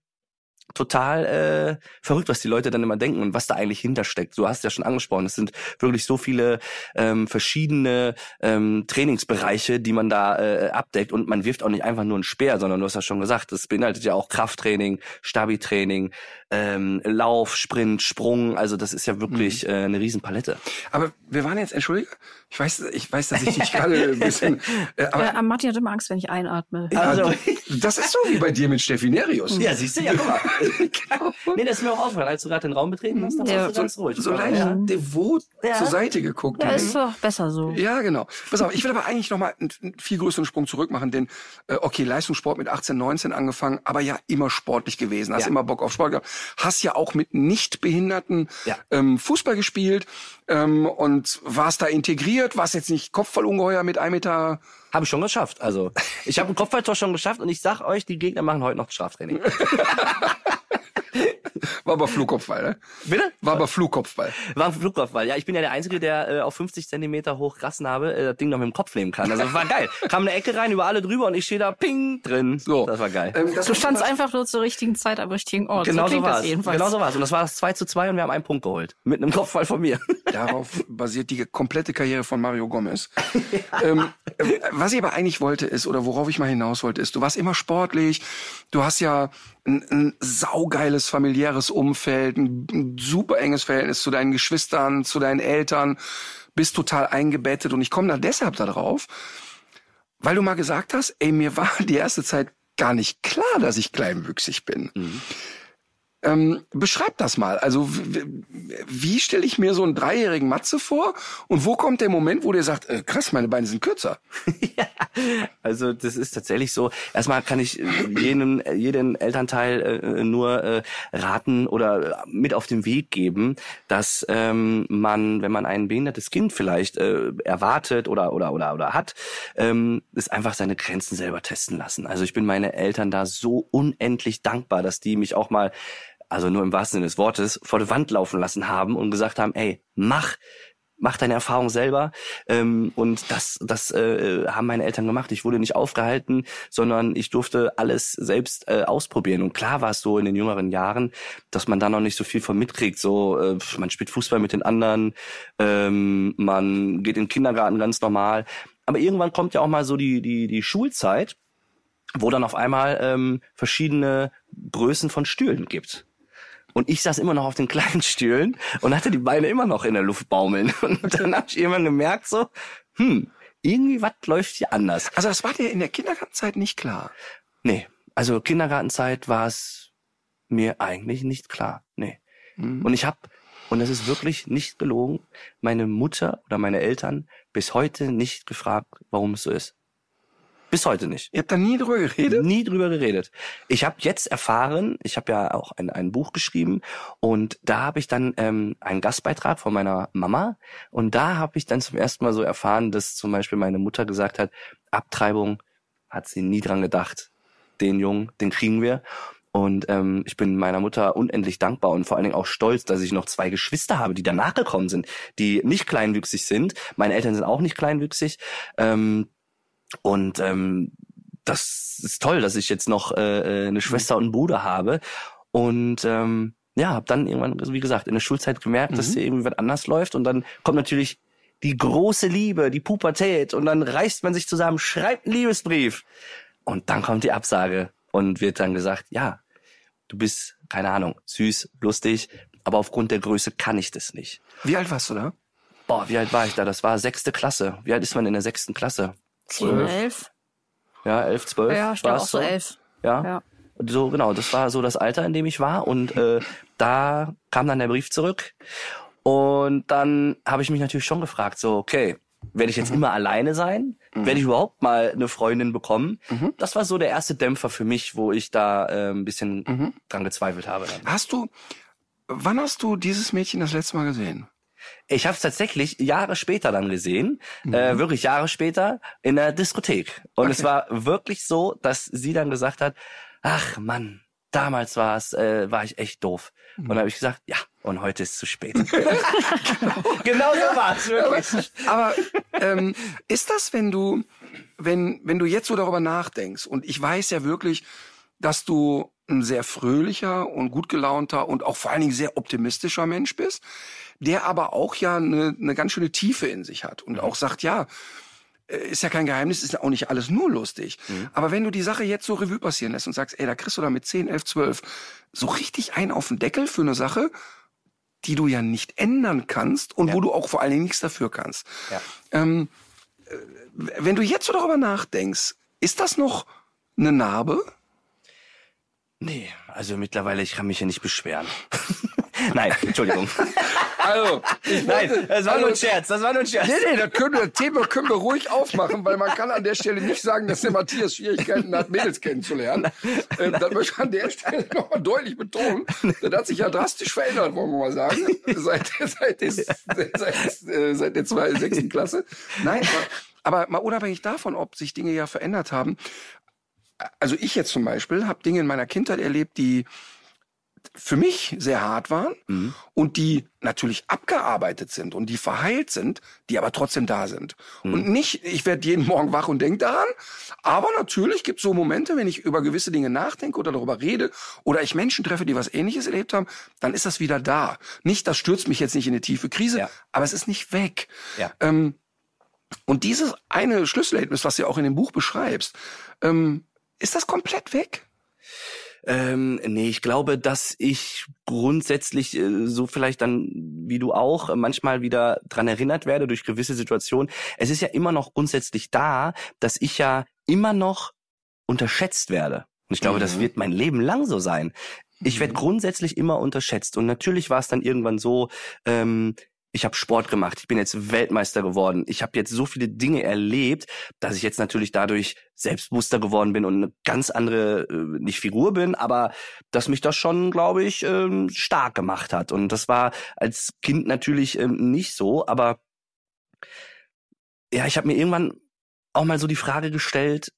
total äh, verrückt, was die Leute dann immer denken und was da eigentlich hintersteckt. Du hast ja schon angesprochen, es sind wirklich so viele ähm, verschiedene ähm, Trainingsbereiche, die man da äh, abdeckt und man wirft auch nicht einfach nur einen Speer, sondern du hast ja schon gesagt, das beinhaltet ja auch Krafttraining, Stabi-Training, ähm, Lauf, Sprint, Sprung, also das ist ja wirklich äh, eine Riesenpalette. Aber wir waren jetzt, entschuldige, ich weiß, ich weiß, dass ich dich gerade ein bisschen, (laughs) äh, aber Äh, Martin hat immer Angst, wenn ich einatme. Also- das ist so wie bei dir mit Steffi Nerius. Ja, siehst du, ja, guck mal. (laughs) nee, das ist mir auch aufgefallen, als du gerade den Raum betreten hast, da Ja. warst du ganz ruhig. So leicht ja. devot Ja. zur Seite geguckt. Ja, ist doch besser so. Ja, genau. Pass auf, ich will aber eigentlich noch mal einen, einen viel größeren Sprung zurück machen, denn äh, okay, Leistungssport mit 18, 19 angefangen, aber ja immer sportlich gewesen, hast Ja. immer Bock auf Sport gehabt, hast ja auch mit Nichtbehinderten Ja. ähm, Fußball gespielt ähm, und warst da integriert, warst jetzt nicht Kopfballungeheuer mit 1 Meter. Habe ich schon geschafft. Also, ich habe ein Kopfballtor schon geschafft und ich sag euch, die Gegner machen heute noch Straftraining. (laughs) War aber Flugkopfball, ne? Bitte? War aber Flugkopfball. War ein Flugkopfball. Ja, ich bin ja der Einzige, der äh, auf 50 Zentimeter hoch Rassen habe, äh, das Ding noch mit dem Kopf nehmen kann. Also war geil. Kam eine Ecke rein, über alle drüber und ich stehe da ping drin. So. Das war geil. Ähm, das Du standst einfach nur zur richtigen Zeit am richtigen Ort. Genau so so klingt war das es. Genau so war es. Und das war das 2 zu 2 und wir haben einen Punkt geholt. Mit einem Kopfball von mir. (laughs) Darauf basiert die komplette Karriere von Mario Gomez. (laughs) ähm, äh, was ich aber eigentlich wollte ist, oder worauf ich mal hinaus wollte, ist, du warst immer sportlich, du hast ja ein, ein saugeiles familiäres Umfeld, ein, ein super enges Verhältnis zu deinen Geschwistern, zu deinen Eltern, bist total eingebettet und ich komme da deshalb da drauf, weil du mal gesagt hast, ey, mir war die erste Zeit gar nicht klar, dass ich kleinwüchsig bin. Ähm, beschreib das mal. Also wie stelle ich mir so einen dreijährigen Matze vor und wo kommt der Moment, wo der sagt, äh, krass, meine Beine sind kürzer? (laughs) ja, also das ist tatsächlich so. Erstmal kann ich äh, jedem, äh, jeden Elternteil äh, nur äh, raten oder mit auf den Weg geben, dass ähm, man, wenn man ein behindertes Kind vielleicht äh, erwartet oder oder oder oder hat, ähm, ist einfach seine Grenzen selber testen lassen. Also ich bin meine Eltern da so unendlich dankbar, dass die mich auch mal also nur im wahrsten Sinne des Wortes, vor die Wand laufen lassen haben und gesagt haben, ey, mach, mach deine Erfahrung selber. Ähm, und das, das äh, haben meine Eltern gemacht. Ich wurde nicht aufgehalten, sondern ich durfte alles selbst äh, ausprobieren. Und klar war es so in den jüngeren Jahren, dass man da noch nicht so viel von mitkriegt. So, äh, man spielt Fußball mit den anderen, ähm, man geht in den Kindergarten ganz normal. Aber irgendwann kommt ja auch mal so die, die, die Schulzeit, wo dann auf einmal ähm, verschiedene Größen von Stühlen gibt. Und ich saß immer noch auf den kleinen Stühlen und hatte die Beine immer noch in der Luft baumeln. (laughs) Und dann habe ich irgendwann gemerkt, so, hm, irgendwie was läuft hier anders. Also das war dir in der Kindergartenzeit nicht klar. Nee, also Kindergartenzeit war es mir eigentlich nicht klar. Nee. Und ich habe, und das ist wirklich nicht gelogen, meine Mutter oder meine Eltern bis heute nicht gefragt, warum es so ist. Bis heute nicht. Ihr habt da nie drüber geredet? Nie drüber geredet. Ich habe jetzt erfahren, ich habe ja auch ein, ein Buch geschrieben und da habe ich dann ähm, einen Gastbeitrag von meiner Mama und da habe ich dann zum ersten Mal so erfahren, dass zum Beispiel meine Mutter gesagt hat, Abtreibung hat sie nie dran gedacht. Den Jungen, den kriegen wir. Und ähm, ich bin meiner Mutter unendlich dankbar und vor allen Dingen auch stolz, dass ich noch zwei Geschwister habe, die danach gekommen sind, die nicht kleinwüchsig sind. Meine Eltern sind auch nicht kleinwüchsig. Ähm, und ähm, das ist toll, dass ich jetzt noch äh, äh, eine Schwester und einen Bruder habe. Und ähm, ja, habe dann irgendwann, also wie gesagt, in der Schulzeit gemerkt, dass hier irgendwie was anders läuft. Und dann kommt natürlich die große Liebe, die Pubertät. Und dann reißt man sich zusammen, schreibt einen Liebesbrief. Und dann kommt die Absage und wird dann gesagt, ja, du bist, keine Ahnung, süß, lustig, aber aufgrund der Größe kann ich das nicht. Wie alt warst du da? Boah, wie alt war ich da? Das war sechste Klasse. Wie alt ist man in der sechsten Klasse? Zehn, elf. Ja, elf, zwölf. Ja, ich war's auch so elf. Ja. Ja. So, genau, das war so das Alter, in dem ich war. Und äh, da kam dann der Brief zurück. Und dann habe ich mich natürlich schon gefragt, so, okay, werde ich jetzt immer alleine sein? Werde ich überhaupt mal eine Freundin bekommen? Das war so der erste Dämpfer für mich, wo ich da äh, ein bisschen dran gezweifelt habe. Dann. Hast du, wann hast du dieses Mädchen das letzte Mal gesehen? Ich habe es tatsächlich Jahre später dann gesehen, äh, wirklich Jahre später in der Diskothek. Und es war wirklich so, dass sie dann gesagt hat, ach Mann, damals war es, äh, war ich echt doof. Und dann habe ich gesagt, ja, und heute ist zu spät. (laughs) genau so war es wirklich. Aber ähm, ist das, wenn du, wenn, wenn du jetzt so darüber nachdenkst, und ich weiß ja wirklich, dass du ein sehr fröhlicher und gut gelaunter und auch vor allen Dingen sehr optimistischer Mensch bist, der aber auch ja eine, eine ganz schöne Tiefe in sich hat und auch sagt, ja, äh, ist ja kein Geheimnis, ist ja auch nicht alles nur lustig. Aber wenn du die Sache jetzt so Revue passieren lässt und sagst, ey, da kriegst du da mit 10, 11, 12 so richtig einen auf den Deckel für eine Sache, die du ja nicht ändern kannst und Ja. wo du auch vor allen Dingen nichts dafür kannst. Ja. Ähm, äh, wenn du jetzt so darüber nachdenkst, ist das noch eine Narbe? Nee, also mittlerweile, ich kann mich ja nicht beschweren. (laughs) Nein, Entschuldigung. (laughs) Also, Nein, das war nur ein Scherz, das war nur ein Scherz. Nee, nee, das, können das Thema können wir ruhig aufmachen, weil man kann an der Stelle nicht sagen, dass der Matthias Schwierigkeiten hat, Mädels kennenzulernen. Ähm, das möchte ich an der Stelle nochmal deutlich betonen. Das hat sich ja drastisch verändert, wollen wir mal sagen, seit, seit, des, seit, äh, seit der zwei, sechsten Klasse. Nein, aber, aber mal unabhängig davon, ob sich Dinge ja verändert haben. Also ich jetzt zum Beispiel habe Dinge in meiner Kindheit erlebt, die für mich sehr hart waren und die natürlich abgearbeitet sind und die verheilt sind, die aber trotzdem da sind. Und nicht, ich werde jeden Morgen wach und denke daran, aber natürlich gibt es so Momente, wenn ich über gewisse Dinge nachdenke oder darüber rede oder ich Menschen treffe, die was ähnliches erlebt haben, dann ist das wieder da. Nicht, das stürzt mich jetzt nicht in eine tiefe Krise, Ja. aber es ist nicht weg. Ja. Ähm, und dieses eine Schlüsselerlebnis, was du ja auch in dem Buch beschreibst, ähm, ist das komplett weg? Ähm, nee, ich glaube, dass ich grundsätzlich äh, so vielleicht dann, wie du auch, äh, manchmal wieder dran erinnert werde durch gewisse Situationen. Es ist ja immer noch grundsätzlich da, dass ich ja immer noch unterschätzt werde. Und ich glaube, das wird mein Leben lang so sein. Ich werde grundsätzlich immer unterschätzt. Und natürlich war es dann irgendwann so, ähm, ich habe Sport gemacht, ich bin jetzt Weltmeister geworden, ich habe jetzt so viele Dinge erlebt, dass ich jetzt natürlich dadurch selbstbewusster geworden bin und eine ganz andere, äh, nicht Figur bin, aber dass mich das schon, glaube ich, ähm, stark gemacht hat. Und das war als Kind natürlich ähm, nicht so, aber ja, ich habe mir irgendwann auch mal so die Frage gestellt,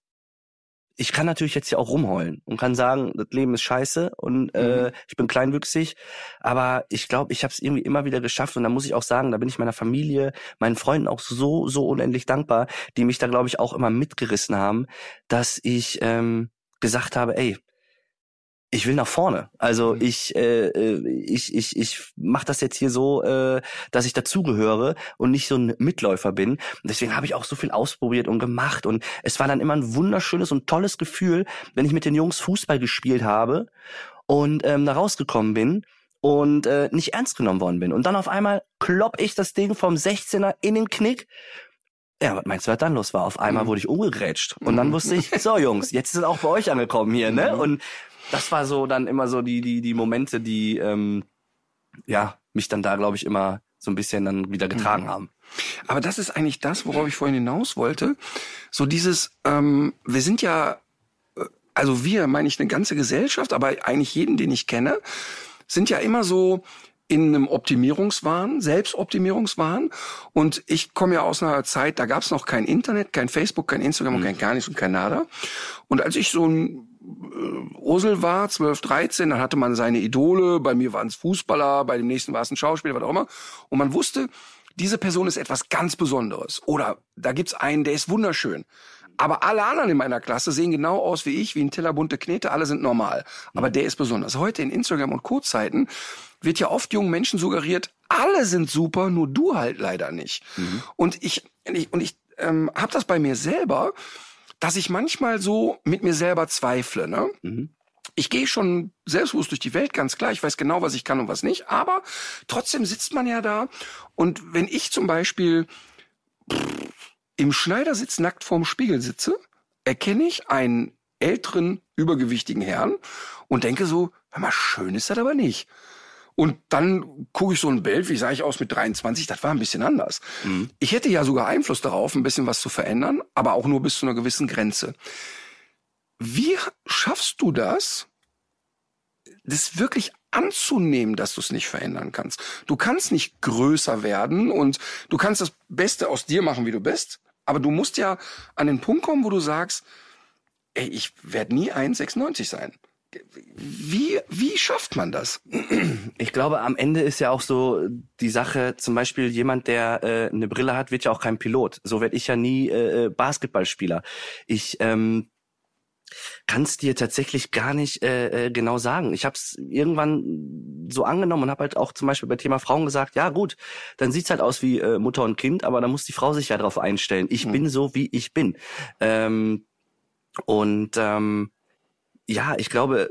ich kann natürlich jetzt ja auch rumheulen und kann sagen, das Leben ist scheiße und äh, ich bin kleinwüchsig, aber ich glaube, ich habe es irgendwie immer wieder geschafft und da muss ich auch sagen, da bin ich meiner Familie, meinen Freunden auch so so unendlich dankbar, die mich da glaube ich auch immer mitgerissen haben, dass ich ähm, gesagt habe, ey, ich will nach vorne. Also Mhm. ich äh, äh, ich ich ich mache das jetzt hier so, äh, dass ich dazugehöre und nicht so ein Mitläufer bin. Und deswegen habe ich auch so viel ausprobiert und gemacht und es war dann immer ein wunderschönes und tolles Gefühl, wenn ich mit den Jungs Fußball gespielt habe und ähm, da rausgekommen bin und äh, nicht ernst genommen worden bin und dann auf einmal klopp ich das Ding vom 16er in den Knick. Ja, was meinst du, was dann los war? Auf einmal wurde ich umgegrätscht. Und dann wusste ich, so Jungs, jetzt ist es auch bei euch angekommen hier, ne? Und das war so dann immer so die, die, die Momente, die ähm, ja, mich dann da, glaube ich, immer so ein bisschen dann wieder getragen haben. Aber das ist eigentlich das, worauf ich vorhin hinaus wollte. So dieses, ähm, wir sind ja, äh, also wir, meine ich, eine ganze Gesellschaft, aber eigentlich jeden, den ich kenne, sind ja immer so in einem Optimierungswahn, Selbstoptimierungswahn. Und ich komme ja aus einer Zeit, da gab es noch kein Internet, kein Facebook, kein Instagram und kein gar nichts und kein Nada. Und als ich so ein Ursel war, 12, 13, dann hatte man seine Idole, bei mir waren es Fußballer, bei dem nächsten war es ein Schauspieler, was auch immer. Und man wusste, diese Person ist etwas ganz Besonderes. Oder da gibt's einen, der ist wunderschön. Aber alle anderen in meiner Klasse sehen genau aus wie ich, wie ein Teller bunte Knete, alle sind normal. Aber der ist besonders. Heute in Instagram und Co-Zeiten wird ja oft jungen Menschen suggeriert, alle sind super, nur du halt leider nicht. Und ich, ich und ich ähm, habe das bei mir selber, dass ich manchmal so mit mir selber zweifle. Ne? Mhm. Ich gehe schon selbstbewusst durch die Welt, ganz klar. Ich weiß genau, was ich kann und was nicht. Aber trotzdem sitzt man ja da. Und wenn ich zum Beispiel im Schneidersitz nackt vorm Spiegel sitze, erkenne ich einen älteren, übergewichtigen Herrn und denke so, hör mal, schön ist das aber nicht. Und dann gucke ich so ein Bild, wie sah ich aus mit 23, das war ein bisschen anders. Mhm. Ich hätte ja sogar Einfluss darauf, ein bisschen was zu verändern, aber auch nur bis zu einer gewissen Grenze. Wie schaffst du das, das wirklich anzunehmen, dass du es nicht verändern kannst? Du kannst nicht größer werden und du kannst das Beste aus dir machen, wie du bist, aber du musst ja an den Punkt kommen, wo du sagst, ey, ich werde nie 1,96 sein. Wie, wie schafft man das? Ich glaube, am Ende ist ja auch so die Sache, zum Beispiel jemand, der äh, eine Brille hat, wird ja auch kein Pilot. So werde ich ja nie äh, äh Basketballspieler. Ich ähm, kann es dir tatsächlich gar nicht äh, äh genau sagen. Ich habe es irgendwann so angenommen und habe halt auch zum Beispiel bei Thema Frauen gesagt, ja gut, dann sieht's halt aus wie äh, Mutter und Kind, aber da muss die Frau sich ja darauf einstellen. Ich mhm. bin so, wie ich bin. Ähm, und ähm, ja, ich glaube,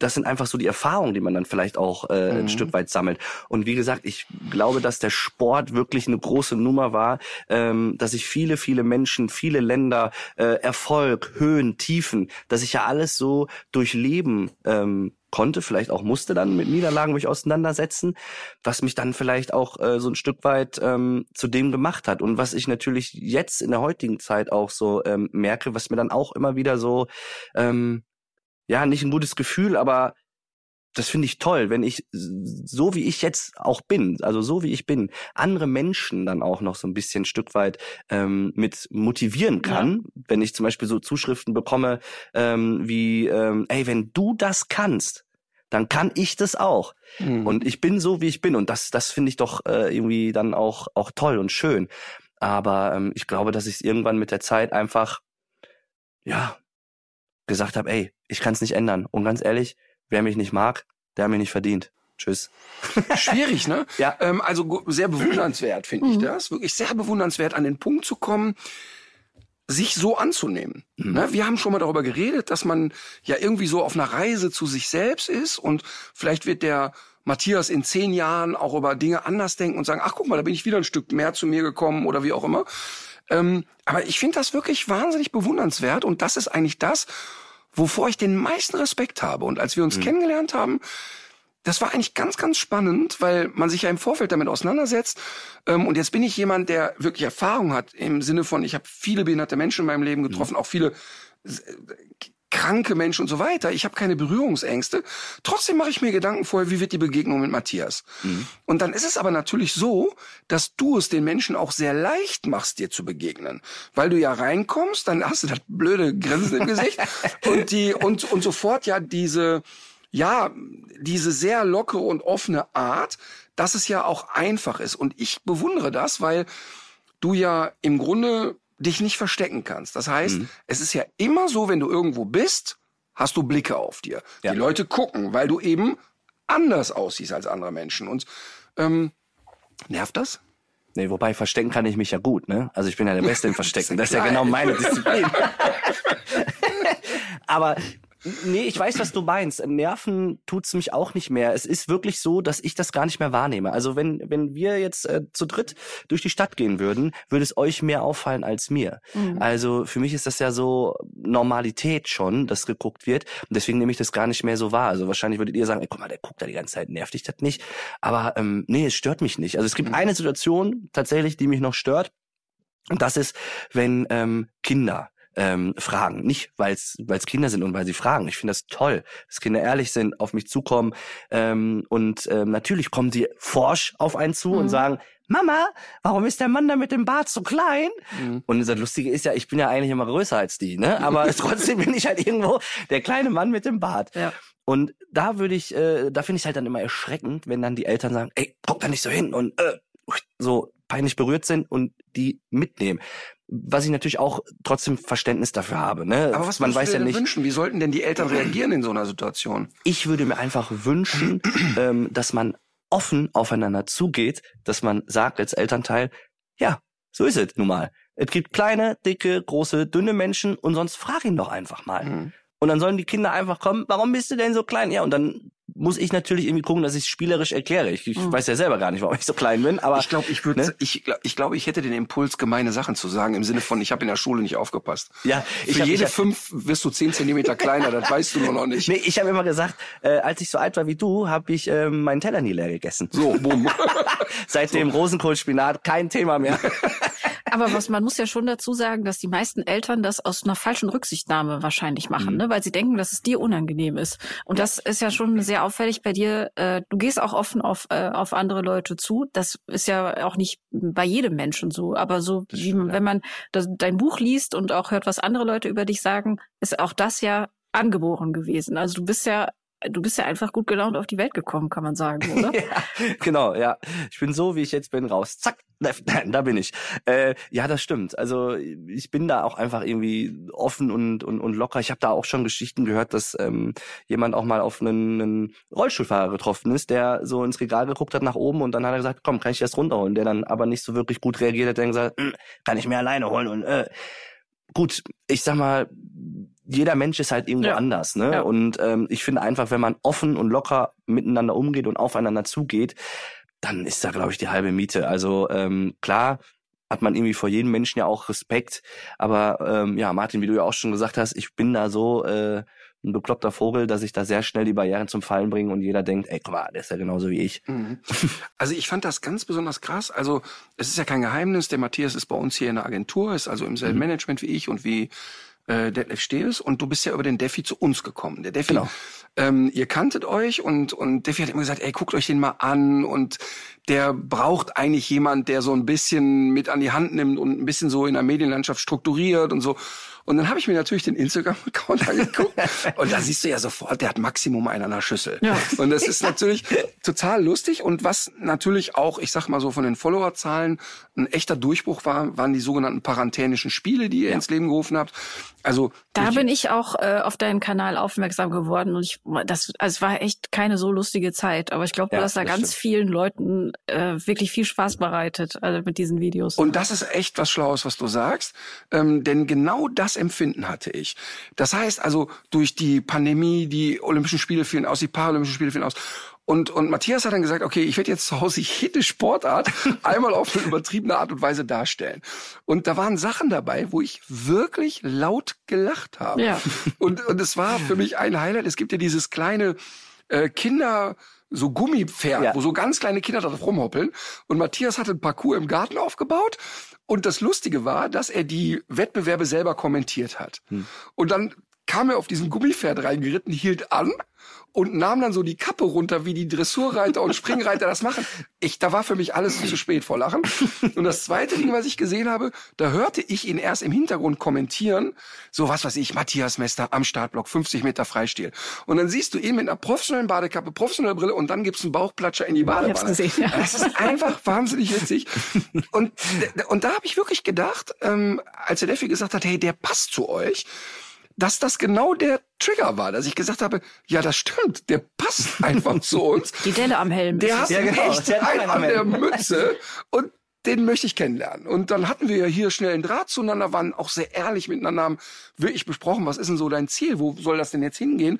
das sind einfach so die Erfahrungen, die man dann vielleicht auch äh, mhm. ein Stück weit sammelt. Und wie gesagt, ich glaube, dass der Sport wirklich eine große Nummer war, ähm, dass ich viele, viele Menschen, viele Länder, äh, Erfolg, Höhen, Tiefen, dass ich ja alles so durchleben ähm, konnte, vielleicht auch musste dann mit Niederlagen mich auseinandersetzen, was mich dann vielleicht auch äh, so ein Stück weit ähm, zu dem gemacht hat und was ich natürlich jetzt in der heutigen Zeit auch so ähm, merke, was mir dann auch immer wieder so ähm, ja, nicht ein gutes Gefühl, aber das finde ich toll, wenn ich so wie ich jetzt auch bin, also so wie ich bin, andere Menschen dann auch noch so ein bisschen ein Stück weit ähm, mit motivieren kann, ja. wenn ich zum Beispiel so Zuschriften bekomme ähm, wie, ähm, ey, wenn du das kannst, dann kann ich das auch. Mhm. Und ich bin so wie ich bin und das, das finde ich doch äh, irgendwie dann auch auch toll und schön. Aber ähm, ich glaube, dass ich es irgendwann mit der Zeit einfach ja gesagt habe, ey, ich kann es nicht ändern. Und ganz ehrlich, wer mich nicht mag, der hat mich nicht verdient. Tschüss. Schwierig, ne? (laughs) ja. Ähm, also sehr bewundernswert finde ich mhm. das. Wirklich sehr bewundernswert, an den Punkt zu kommen, sich so anzunehmen. Mhm. Ne? Wir haben schon mal darüber geredet, dass man ja irgendwie so auf einer Reise zu sich selbst ist und vielleicht wird der Matthias in zehn Jahren auch über Dinge anders denken und sagen, ach guck mal, da bin ich wieder ein Stück mehr zu mir gekommen oder wie auch immer. Ähm, aber ich finde das wirklich wahnsinnig bewundernswert und das ist eigentlich das, wovor ich den meisten Respekt habe. Und als wir uns mhm. kennengelernt haben, das war eigentlich ganz, ganz spannend, weil man sich ja im Vorfeld damit auseinandersetzt. Ähm, und jetzt bin ich jemand, der wirklich Erfahrung hat im Sinne von, ich habe viele behinderte Menschen in meinem Leben getroffen, mhm. auch viele kranke Menschen und so weiter. Ich habe keine Berührungsängste. Trotzdem mache ich mir Gedanken vorher, wie wird die Begegnung mit Matthias? Mhm. Und dann ist es aber natürlich so, dass du es den Menschen auch sehr leicht machst, dir zu begegnen. Weil du ja reinkommst, dann hast du das blöde Grinsen im Gesicht (laughs) und die und, und sofort ja diese ja, diese sehr lockere und offene Art, dass es ja auch einfach ist. Und ich bewundere das, weil du ja im Grunde dich nicht verstecken kannst. Das heißt, mhm. es ist ja immer so, wenn du irgendwo bist, hast du Blicke auf dir. Ja. Die Leute gucken, weil du eben anders aussiehst als andere Menschen. Und ähm, nervt das? Nee, wobei verstecken kann ich mich ja gut, ne? Also ich bin ja der Beste im Verstecken. (laughs) das ist ja genau meine Disziplin. (laughs) Aber Nee, ich weiß, was du meinst. Nerven tut's mich auch nicht mehr. Es ist wirklich so, dass ich das gar nicht mehr wahrnehme. Also wenn, wenn wir jetzt äh, zu dritt durch die Stadt gehen würden, würde es euch mehr auffallen als mir. Mhm. Also für mich ist das ja so Normalität schon, dass geguckt wird. Und deswegen nehme ich das gar nicht mehr so wahr. Also wahrscheinlich würdet ihr sagen, ey, guck mal, der guckt da die ganze Zeit, nervt dich das nicht. Aber ähm, nee, es stört mich nicht. Also es gibt mhm. eine Situation tatsächlich, die mich noch stört. Und das ist, wenn ähm, Kinder ähm, fragen. Nicht, weil es Kinder sind und weil sie fragen. Ich finde das toll, dass Kinder ehrlich sind, auf mich zukommen. Ähm, und ähm, natürlich kommen sie forsch auf einen zu mhm. und sagen, Mama, warum ist der Mann da mit dem Bart so klein? Mhm. Und das Lustige ist ja, ich bin ja eigentlich immer größer als die, ne? Aber (laughs) trotzdem bin ich halt irgendwo der kleine Mann mit dem Bart. Ja. Und da würde ich, äh, da finde ich halt dann immer erschreckend, wenn dann die Eltern sagen, ey, guck da nicht so hin und äh, so peinlich berührt sind und die mitnehmen was ich natürlich auch trotzdem Verständnis dafür habe. Ne? Aber was man weiß du dir ja nicht. wünschen? Wie sollten denn die Eltern reagieren in so einer Situation? Ich würde mir einfach wünschen, (clears throat) ähm, dass man offen aufeinander zugeht, dass man sagt als Elternteil, ja, so ist es nun mal. Es gibt kleine, dicke, große, dünne Menschen und sonst frag ihn doch einfach mal. Mhm. Und dann sollen die Kinder einfach kommen, warum bist du denn so klein? Ja, und dann muss ich natürlich irgendwie gucken, dass ich es spielerisch erkläre. Ich, ich Mhm. weiß ja selber gar nicht, warum ich so klein bin, aber Ich glaube, ich würde, Ne? ich glaube, ich, glaub, ich hätte den Impuls, gemeine Sachen zu sagen, im Sinne von, ich habe in der Schule nicht aufgepasst. ja, ich Für hab, jede ich hab, fünf wirst du zehn Zentimeter kleiner, das weißt du nur noch nicht. Nee, ich habe immer gesagt, äh, als ich so alt war wie du, habe ich ähm, meinen Teller nie leer gegessen. So, bumm. (laughs) Seitdem Rosenkohlspinat kein Thema mehr. (laughs) Aber was man muss ja schon dazu sagen, dass die meisten Eltern das aus einer falschen Rücksichtnahme wahrscheinlich machen, Mhm. ne? weil sie denken, dass es dir unangenehm ist. Und das ist ja schon sehr auffällig bei dir. Äh, du gehst auch offen auf, äh, auf andere Leute zu. Das ist ja auch nicht bei jedem Menschen so. Aber so, Das wie, stimmt, wenn man das, dein Buch liest und auch hört, was andere Leute über dich sagen, ist auch das ja angeboren gewesen. Also du bist ja Du bist ja einfach gut gelaunt auf die Welt gekommen, kann man sagen, (laughs) oder? ja, genau, ja. Ich bin so, wie ich jetzt bin, raus. Zack, da, (laughs) da bin ich. Äh, ja, das stimmt. Also ich bin da auch einfach irgendwie offen und, und, und locker. Ich habe da auch schon Geschichten gehört, dass ähm, jemand auch mal auf einen, einen Rollstuhlfahrer getroffen ist, der so ins Regal geguckt hat nach oben und dann hat er gesagt, komm, kann ich das runterholen? Der dann aber nicht so wirklich gut reagiert hat, der gesagt, "Hm, kann ich mir alleine holen und äh, gut, ich sag mal, jeder Mensch ist halt irgendwo Ja. anders, ne? Ja. Und ähm, ich finde einfach, wenn man offen und locker miteinander umgeht und aufeinander zugeht, dann ist da, glaube ich, die halbe Miete. Also ähm, klar hat man irgendwie vor jedem Menschen ja auch Respekt, aber ähm, ja, Martin, wie du ja auch schon gesagt hast, ich bin da so äh, ein bekloppter Vogel, dass ich da sehr schnell die Barrieren zum Fallen bringe und jeder denkt, ey, guck mal, der ist ja genauso wie ich. Mhm. Also ich fand das ganz besonders krass. Also es ist ja kein Geheimnis, der Matthias ist bei uns hier in der Agentur, ist also im selben Mhm. Management wie ich und wie äh, Detlef Steels und du bist ja über den Defi zu uns gekommen. Der Defi, Genau. ähm, ihr kanntet euch und, und Defi hat immer gesagt, ey, guckt euch den mal an und der braucht eigentlich jemand, der so ein bisschen mit an die Hand nimmt und ein bisschen so in der Medienlandschaft strukturiert und so. Und dann habe ich mir natürlich den Instagram-Account (laughs) angeguckt und da siehst du ja sofort, der hat Maximum einen an der Schüssel. Ja. Und das ist natürlich total lustig und was natürlich auch, ich sag mal so von den Followerzahlen ein echter Durchbruch war, waren die sogenannten parantänischen Spiele, die ihr ins Leben gerufen habt. Also Da bin ich auch äh, auf deinen Kanal aufmerksam geworden und ich das also es war echt keine so lustige Zeit, aber ich glaube, Ja, du hast da das ganz stimmt. vielen Leuten äh, wirklich viel Spaß bereitet also mit diesen Videos. Und das ist echt was Schlaues, was du sagst, ähm, denn genau das Empfinden hatte ich. Das heißt also, durch die Pandemie, die Olympischen Spiele fielen aus, die Paralympischen Spiele fielen aus. Und, und Matthias hat dann gesagt, okay, ich werde jetzt zu Hause jede Sportart (laughs) einmal auf eine übertriebene Art und Weise darstellen. Und da waren Sachen dabei, wo ich wirklich laut gelacht habe. Ja. (laughs) Und, und es war für mich ein Highlight. Es gibt ja dieses kleine äh, Kinder, so Gummipferd, Ja. wo so ganz kleine Kinder drauf rumhoppeln. Und Matthias hat ein Parcours im Garten aufgebaut. Und das Lustige war, dass er die Wettbewerbe selber kommentiert hat. Und dann kam er auf diesen Gummipferd reingeritten, hielt an und nahm dann so die Kappe runter, wie die Dressurreiter und Springreiter das machen. Ich, da war für mich alles zu spät vor Lachen. Und das zweite Ding, was ich gesehen habe, da hörte ich ihn erst im Hintergrund kommentieren, so was weiß ich, Matthias Mester am Startblock, 50 Meter Freistil. Und dann siehst du ihn mit einer professionellen Badekappe, professioneller Brille und dann gibt's einen Bauchplatscher in die Badewanne. hab's gesehen, ja. Das ist einfach wahnsinnig witzig. Und, und da habe ich wirklich gedacht, ähm, als der Defi gesagt hat, hey, der passt zu euch, dass das genau der Trigger war, dass ich gesagt habe, ja, das stimmt, der passt (laughs) einfach zu uns. die Delle am Helm. Der hat Ja, genau, echt der einen an der. Mütze und den möchte ich kennenlernen. Und dann hatten wir ja hier schnell einen Draht zueinander, waren auch sehr ehrlich miteinander, haben wirklich besprochen, was ist denn so dein Ziel, wo soll das denn jetzt hingehen?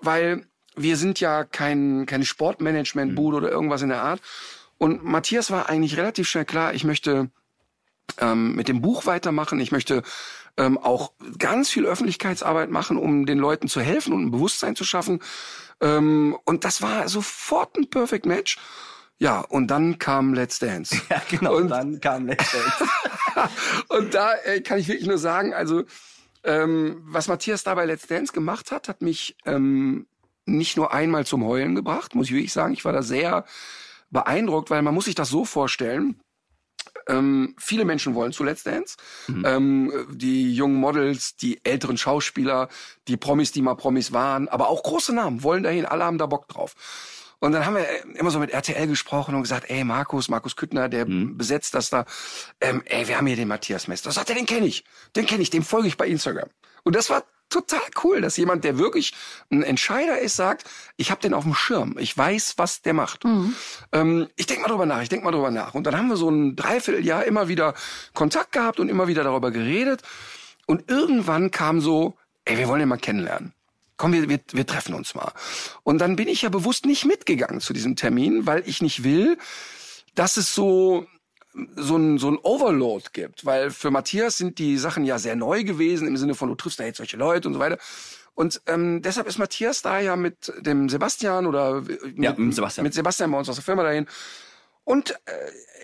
Weil wir sind ja kein, keine Sportmanagement-Bude oder irgendwas in der Art. Und Matthias war eigentlich relativ schnell klar, ich möchte ähm, mit dem Buch weitermachen. Ich möchte ähm, auch ganz viel Öffentlichkeitsarbeit machen, um den Leuten zu helfen und ein Bewusstsein zu schaffen. Ähm, und das war sofort ein Perfect Match. Ja, und dann kam Let's Dance. (laughs) Ja, genau. Und- dann kam Let's Dance. (laughs) Und da äh, kann ich wirklich nur sagen, also ähm, was Matthias da bei Let's Dance gemacht hat, hat mich ähm, nicht nur einmal zum Heulen gebracht, muss ich wirklich sagen. Ich war da sehr beeindruckt, weil man muss sich das so vorstellen. Ähm, viele Menschen wollen zu Let's Dance. Ähm, die jungen Models, die älteren Schauspieler, die Promis, die mal Promis waren, aber auch große Namen wollen dahin, alle haben da Bock drauf. Und dann haben wir immer so mit RTL gesprochen und gesagt, ey, Markus, Markus Küttner, der besetzt das da. Ähm, ey, wir haben hier den Matthias Mester. Sagt er, den kenne ich. Den kenne ich, dem folge ich bei Instagram. Und das war total cool, dass jemand, der wirklich ein Entscheider ist, sagt, ich habe den auf dem Schirm. Ich weiß, was der macht. Ähm, ich denk mal drüber nach, ich denk mal drüber nach. Und dann haben wir so ein Dreivierteljahr immer wieder Kontakt gehabt und immer wieder darüber geredet. Und irgendwann kam so, ey, wir wollen den mal kennenlernen. komm, wir, wir, wir treffen uns mal. Und dann bin ich ja bewusst nicht mitgegangen zu diesem Termin, weil ich nicht will, dass es so so ein, so ein Overload gibt, weil für Matthias sind die Sachen ja sehr neu gewesen, im Sinne von, du triffst da jetzt solche Leute und so weiter. Und ähm, deshalb ist Matthias da ja mit dem Sebastian oder mit, Ja, mit Sebastian. mit Sebastian bei uns aus der Firma dahin. Und äh,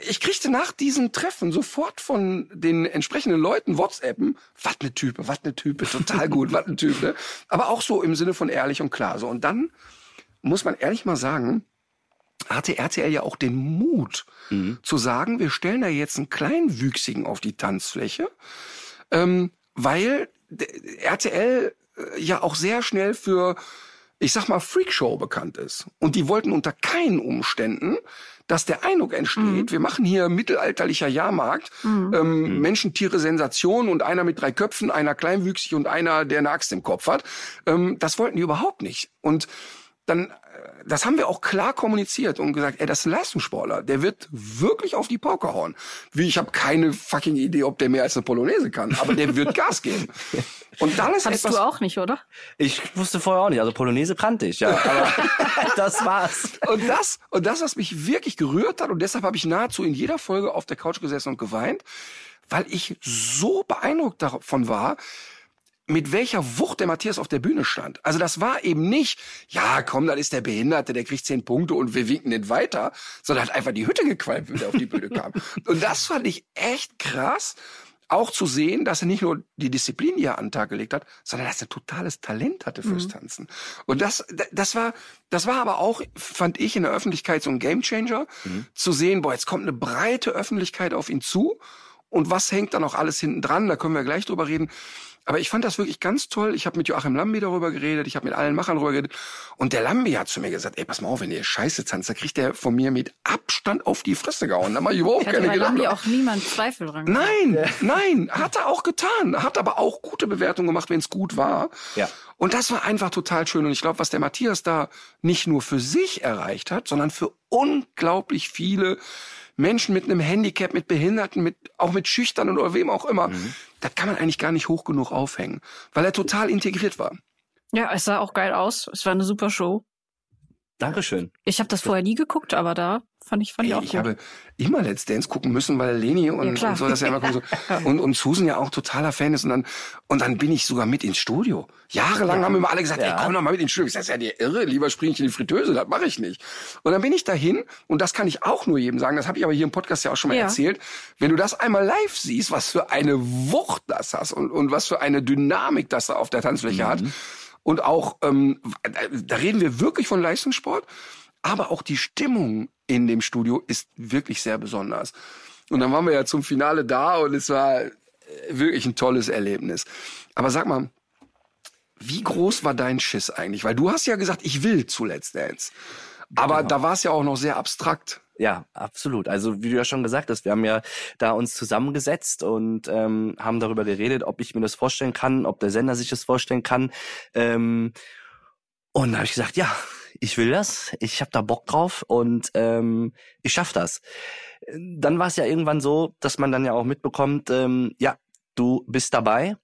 ich kriegte nach diesem Treffen sofort von den entsprechenden Leuten WhatsAppen, was ne Type, was ne Type, total gut, was ne Typ, ne? Aber auch so im Sinne von ehrlich und klar. So und dann muss man ehrlich mal sagen, hatte RTL ja auch den Mut zu sagen, wir stellen da jetzt einen Kleinwüchsigen auf die Tanzfläche, ähm, weil RTL äh, ja auch sehr schnell für, ich sag mal, Freakshow bekannt ist. Und die wollten unter keinen Umständen, dass der Eindruck entsteht, wir machen hier mittelalterlicher Jahrmarkt, ähm, Menschen, Tiere, Sensation und einer mit drei Köpfen, einer kleinwüchsig und einer, der eine Axt im Kopf hat. Ähm, das wollten die überhaupt nicht. Und dann, äh, das haben wir auch klar kommuniziert und gesagt, ey, das ist ein Leistungssportler, der wird wirklich auf die Pauke hauen. Wie, ich habe keine fucking Idee, ob der mehr als eine Polonaise kann, aber der wird (laughs) Gas geben. Und dann ist Hattest etwas, du auch nicht, oder? Ich wusste vorher auch nicht. Also Polonaise kannte ich, ja. (laughs) Aber (laughs) das war's. und das, und das, was mich wirklich gerührt hat, und deshalb habe ich nahezu in jeder Folge auf der Couch gesessen und geweint, weil ich so beeindruckt davon war, mit welcher Wucht der Matthias auf der Bühne stand. Also das war eben nicht, ja, komm, dann ist der Behinderte, der kriegt zehn Punkte und wir winken den weiter, sondern hat einfach die Hütte gequalmt, wenn er auf die Bühne kam. (laughs) Und das fand ich echt krass, auch zu sehen, dass er nicht nur die Disziplin, die er an den Tag gelegt hat, sondern dass er totales Talent hatte fürs Tanzen. Und das, das war, das war aber auch, fand ich in der Öffentlichkeit so ein Gamechanger, zu sehen, boah, jetzt kommt eine breite Öffentlichkeit auf ihn zu und was hängt da noch alles hinten dran, da können wir gleich drüber reden. Aber ich fand das wirklich ganz toll. Ich habe mit Joachim Lambi darüber geredet, ich habe mit allen Machern darüber geredet. Und der Lambi hat zu mir gesagt, ey, pass mal auf, wenn ihr Scheiße tanzt, da kriegt der von mir mit Abstand auf die Fresse gehauen. Da mach ich überhaupt keine bei Lambi Gedanken. auch niemand Zweifel dran. gehabt. Nein, nein, hat er auch getan. Hat aber auch gute Bewertungen gemacht, wenn es gut war. Ja. Und das war einfach total schön. Und ich glaube, was der Matthias da nicht nur für sich erreicht hat, sondern für unglaublich viele Menschen mit einem Handicap, mit Behinderten, mit, auch mit Schüchternen oder wem auch immer, das kann man eigentlich gar nicht hoch genug aufhängen, weil er total integriert war. Ja, es sah auch geil aus. Es war eine super Show. Dankeschön. Ich habe das vorher nie geguckt, aber da fand ich, fand ich auch ich gut. habe immer Let's Dance gucken müssen, weil Leni und, Ja, und so, das ja immer kommt (laughs) so. Und, und Susan ja auch totaler Fan ist. Und dann, und dann bin ich sogar mit ins Studio. Jahrelang haben immer alle gesagt, Ja. ey, komm doch mal mit ins Studio. Ich sag, ja, dir irre, lieber spring ich in die Fritteuse, das mache ich nicht. Und dann bin ich dahin, und das kann ich auch nur jedem sagen, das habe ich aber hier im Podcast ja auch schon mal Ja. erzählt. Wenn du das einmal live siehst, was für eine Wucht das hast und, und was für eine Dynamik das da auf der Tanzfläche hat. Und auch, ähm, da reden wir wirklich von Leistungssport, aber auch die Stimmung in dem Studio ist wirklich sehr besonders. Und dann waren wir ja zum Finale da und es war äh, wirklich ein tolles Erlebnis. Aber sag mal, wie groß war dein Schiss eigentlich? Weil du hast ja gesagt, ich will zu Let's Dance. Aber da war es ja auch noch sehr abstrakt. Ja, absolut. Also wie du ja schon gesagt hast, wir haben ja da uns zusammengesetzt und ähm, haben darüber geredet, ob ich mir das vorstellen kann, ob der Sender sich das vorstellen kann. Ähm, und da habe ich gesagt, ja, ich will das, ich habe da Bock drauf und ähm, ich schaff das. Dann war es ja irgendwann so, dass man dann ja auch mitbekommt, ähm, ja, du bist dabei.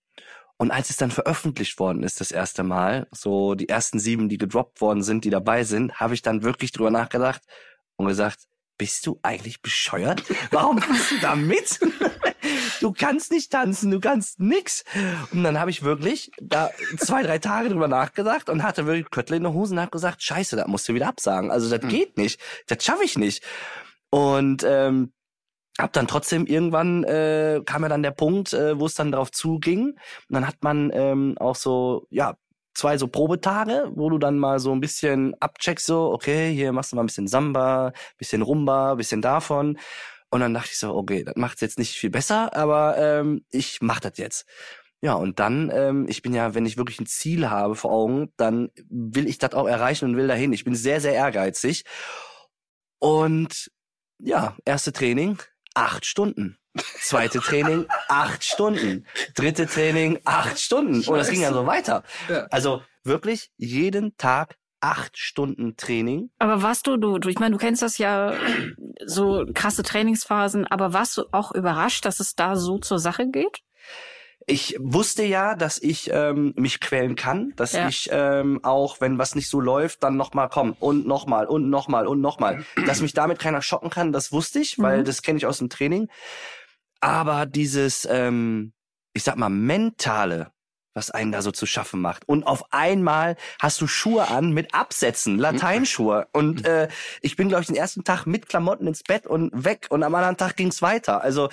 Und als es dann veröffentlicht worden ist, das erste Mal, so die ersten sieben, die gedroppt worden sind, die dabei sind, habe ich dann wirklich drüber nachgedacht und gesagt, bist du eigentlich bescheuert? Warum machst du da mit? (laughs) Du kannst nicht tanzen, du kannst nix. Und dann habe ich wirklich da zwei, drei Tage drüber nachgedacht und hatte wirklich Köttel in der Hose und habe gesagt, scheiße, da musst du wieder absagen. Also das geht nicht, das schaffe ich nicht. Und ähm, hab dann trotzdem irgendwann äh, kam ja dann der Punkt, äh, wo es dann darauf zuging. Und dann hat man ähm, auch so, ja, zwei so Probetage, wo du dann mal so ein bisschen abcheckst, so, okay, hier machst du mal ein bisschen Samba, bisschen Rumba, bisschen davon. Und dann dachte ich so, okay, das macht's jetzt nicht viel besser, aber ähm, ich mach das jetzt. Ja, und dann, ähm, ich bin ja, wenn ich wirklich ein Ziel habe vor Augen, dann will ich das auch erreichen und will dahin. Ich bin sehr, sehr ehrgeizig. Und ja, erste Training, acht Stunden. Zweite Training, acht Stunden. Dritte Training, acht Stunden. Und das ging dann so weiter. Ja. Also wirklich jeden Tag acht Stunden Training. Aber warst du, du, du, ich meine, du kennst das ja, so krasse Trainingsphasen, aber warst du auch überrascht, dass es da so zur Sache geht? Ich wusste ja, dass ich ähm, mich quälen kann, dass Ja. ich ähm, auch, wenn was nicht so läuft, dann nochmal komm und nochmal und nochmal und nochmal. dass mich damit keiner schocken kann, das wusste ich, weil Mhm. das kenne ich aus dem Training. Aber dieses, ähm, ich sag mal, mentale, was einen da so zu schaffen macht. Und auf einmal hast du Schuhe an mit Absätzen, Lateinschuhe. Und äh, ich bin, glaube ich, den ersten Tag mit Klamotten ins Bett und weg. Und am anderen Tag ging's weiter. Also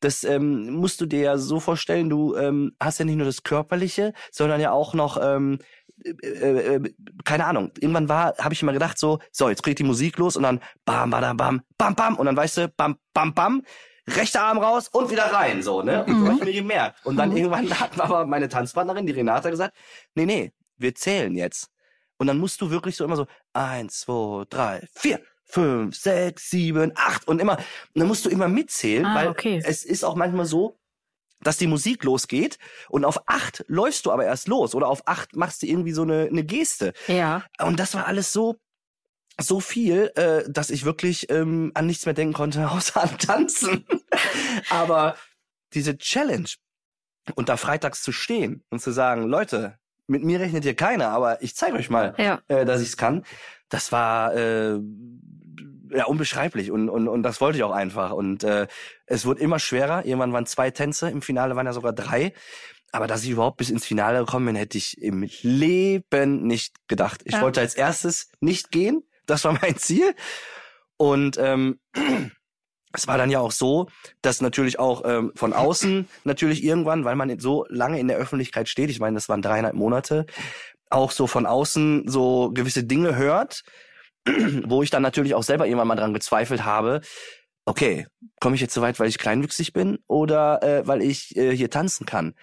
das ähm, musst du dir ja so vorstellen, du ähm, hast ja nicht nur das Körperliche, sondern ja auch noch ähm, äh, äh, keine Ahnung, irgendwann war, habe ich immer gedacht so, so, jetzt kriegt die Musik los und dann bam, bam, bam, bam, bam und dann weißt du, bam, bam, bam, rechter Arm raus und wieder rein, so, ne? Und so hab ich mir gemerkt. Und dann irgendwann (laughs) hat aber meine Tanzpartnerin, die Renata, gesagt, nee, nee, wir zählen jetzt. Und dann musst du wirklich so immer so, eins, zwei, drei, vier, fünf, sechs, sieben, acht und immer, und dann musst du immer mitzählen, Ah, weil okay. es ist auch manchmal so, dass die Musik losgeht und auf acht läufst du aber erst los oder auf acht machst du irgendwie so eine, eine Geste. Ja. Und das war alles so so viel, äh, dass ich wirklich ähm, an nichts mehr denken konnte, (laughs) außer an Tanzen. aber diese Challenge und da freitags zu stehen und zu sagen, Leute, mit mir rechnet hier keiner, aber ich zeige euch mal, Ja. äh, dass ich's kann. Das war äh, ja unbeschreiblich und, und und das wollte ich auch einfach und äh, es wurde immer schwerer. Irgendwann waren zwei Tänze, im Finale waren ja sogar drei. Aber dass ich überhaupt bis ins Finale gekommen bin, hätte ich im Leben nicht gedacht. Ich Ja. wollte als erstes nicht gehen. Das war mein Ziel. Und ähm, es war dann ja auch so, dass natürlich auch ähm, von außen natürlich irgendwann, weil man so lange in der Öffentlichkeit steht, ich meine, das waren dreieinhalb Monate, auch so von außen so gewisse Dinge hört, wo ich dann natürlich auch selber irgendwann mal dran gezweifelt habe, okay, komme ich jetzt so weit, weil ich kleinwüchsig bin oder äh, weil ich äh, hier tanzen kann?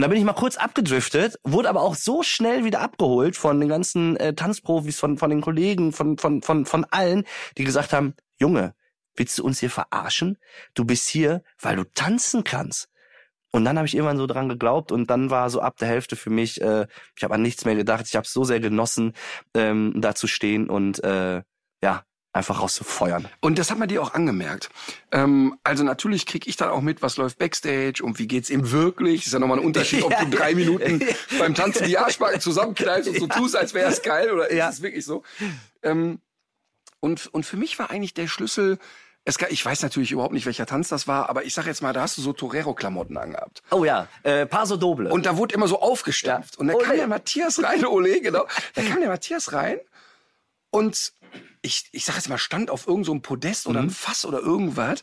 Und da bin ich mal kurz abgedriftet, wurde aber auch so schnell wieder abgeholt von den ganzen äh, Tanzprofis, von, von den Kollegen, von, von, von, von allen, die gesagt haben, Junge, willst du uns hier verarschen? Du bist hier, weil du tanzen kannst. Und dann habe ich irgendwann so dran geglaubt und dann war so ab der Hälfte für mich, äh, ich habe an nichts mehr gedacht, ich habe so sehr genossen, ähm, da zu stehen und äh, ja, einfach rauszufeuern. Und das hat man dir auch angemerkt. Ähm, also natürlich krieg ich dann auch mit, was läuft Backstage und wie geht's ihm wirklich. Ist ja nochmal ein Unterschied, ob du (laughs) drei Minuten beim Tanzen die Arschbacken (laughs) zusammenkneifst und so tust, als wäre es geil oder Ja. ist es wirklich so. Ähm, und, und für mich war eigentlich der Schlüssel, es, ich weiß natürlich überhaupt nicht, welcher Tanz das war, aber ich sag jetzt mal, da hast du so Torero-Klamotten angehabt. Oh ja, äh, Paso Doble. Und da wurde immer so aufgestampft. Ja. Und dann Ole. kam der Matthias rein, Ole, genau. Da kam der Matthias rein und ich, ich sag jetzt mal, stand auf irgendeinem so einem Podest oder Mhm. ein Fass oder irgendwas.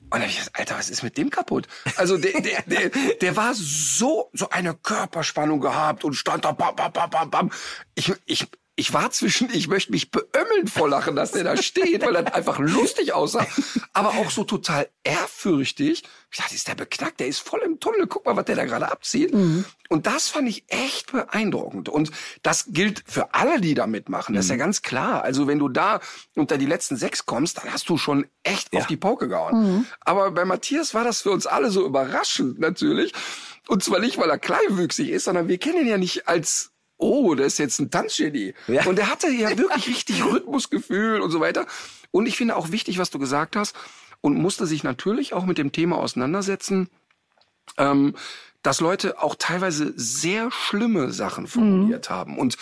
Und dann hab ich gesagt, Alter, was ist mit dem kaputt? Also der, der, der, der war so, so eine Körperspannung gehabt und stand da bam, bam, bam, bam, bam. Ich, ich, ich war zwischen, ich möchte mich beömmeln vor Lachen, dass der da steht, weil das einfach lustig aussah, aber auch so total ehrfürchtig. Ich dachte, ist der beknackt, der ist voll im Tunnel, guck mal, was der da gerade abzieht. Und das fand ich echt beeindruckend. Und das gilt für alle, die da mitmachen, das ist ja ganz klar. Also wenn du da unter die letzten sechs kommst, dann hast du schon echt auf die Pauke gehauen. Aber bei Matthias war das für uns alle so überraschend natürlich. Und zwar nicht, weil er kleinwüchsig ist, sondern wir kennen ihn ja nicht als oh, das ist jetzt ein Tanzgenie. Ja. Und er hatte ja wirklich richtig (laughs) Rhythmusgefühl und so weiter. Und ich finde auch wichtig, was du gesagt hast, und musste sich natürlich auch mit dem Thema auseinandersetzen, ähm, dass Leute auch teilweise sehr schlimme Sachen formuliert haben und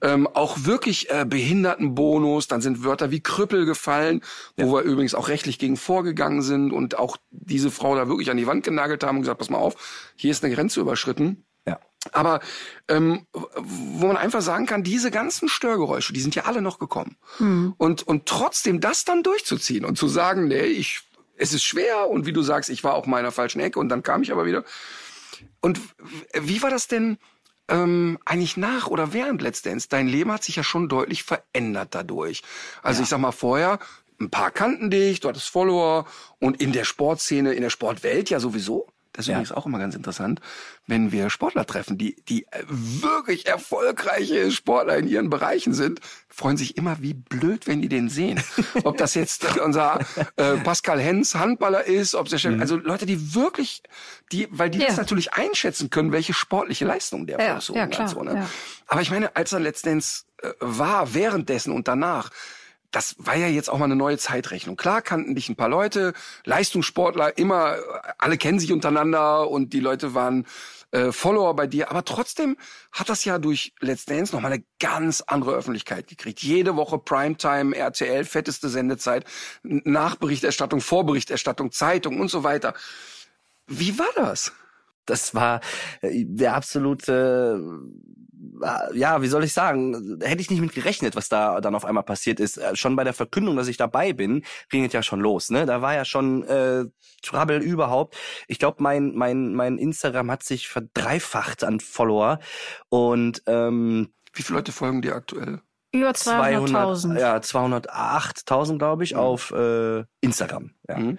ähm, auch wirklich äh, Behindertenbonus, dann sind Wörter wie Krüppel gefallen, wo wir übrigens auch rechtlich gegen vorgegangen sind und auch diese Frau da wirklich an die Wand genagelt haben und gesagt, pass mal auf, hier ist eine Grenze überschritten. Ja. Aber ähm, wo man einfach sagen kann, diese ganzen Störgeräusche, die sind ja alle noch gekommen. Und, und trotzdem das dann durchzuziehen und zu sagen, nee, ich, es ist schwer und wie du sagst, ich war auch mal in der falschen Ecke und dann kam ich aber wieder. Und wie war das denn ähm, eigentlich nach oder während Let's Dance? Dein Leben hat sich ja schon deutlich verändert dadurch. Also ich sag mal vorher, ein paar kannten dich, du hattest Follower und in der Sportszene, in der Sportwelt ja sowieso. Das ist Ja. übrigens auch immer ganz interessant, wenn wir Sportler treffen, die, die wirklich erfolgreiche Sportler in ihren Bereichen sind, freuen sich immer wie blöd, wenn die den sehen. (laughs) Ob das jetzt unser äh, Pascal Hens Handballer ist, ob der Chef, also Leute, die wirklich, die, weil die Ja. das natürlich einschätzen können, welche sportliche Leistung der Ja, vollzogen ja, hat. So, ne? ja. Aber ich meine, als er letztendlich äh, war, währenddessen und danach, das war ja jetzt auch mal eine neue Zeitrechnung. Klar kannten dich ein paar Leute, Leistungssportler, immer, alle kennen sich untereinander und die Leute waren äh, Follower bei dir, aber trotzdem hat das ja durch Let's Dance nochmal eine ganz andere Öffentlichkeit gekriegt. Jede Woche Primetime, RTL, fetteste Sendezeit, Nachberichterstattung, Vorberichterstattung, Zeitung und so weiter. Wie war das? Das war äh, der absolute ja, wie soll ich sagen, hätte ich nicht mit gerechnet, was da dann auf einmal passiert ist. Äh, schon bei der Verkündung, dass ich dabei bin, ging es ja schon los. Ne? Da war ja schon äh, Trouble überhaupt. Ich glaube, mein, mein, mein Instagram hat sich verdreifacht an Follower. Und ähm, wie viele Leute folgen dir aktuell? Über 200.000. Ja, 208.000, glaube ich, mhm. auf äh, Instagram. Ja. Mhm.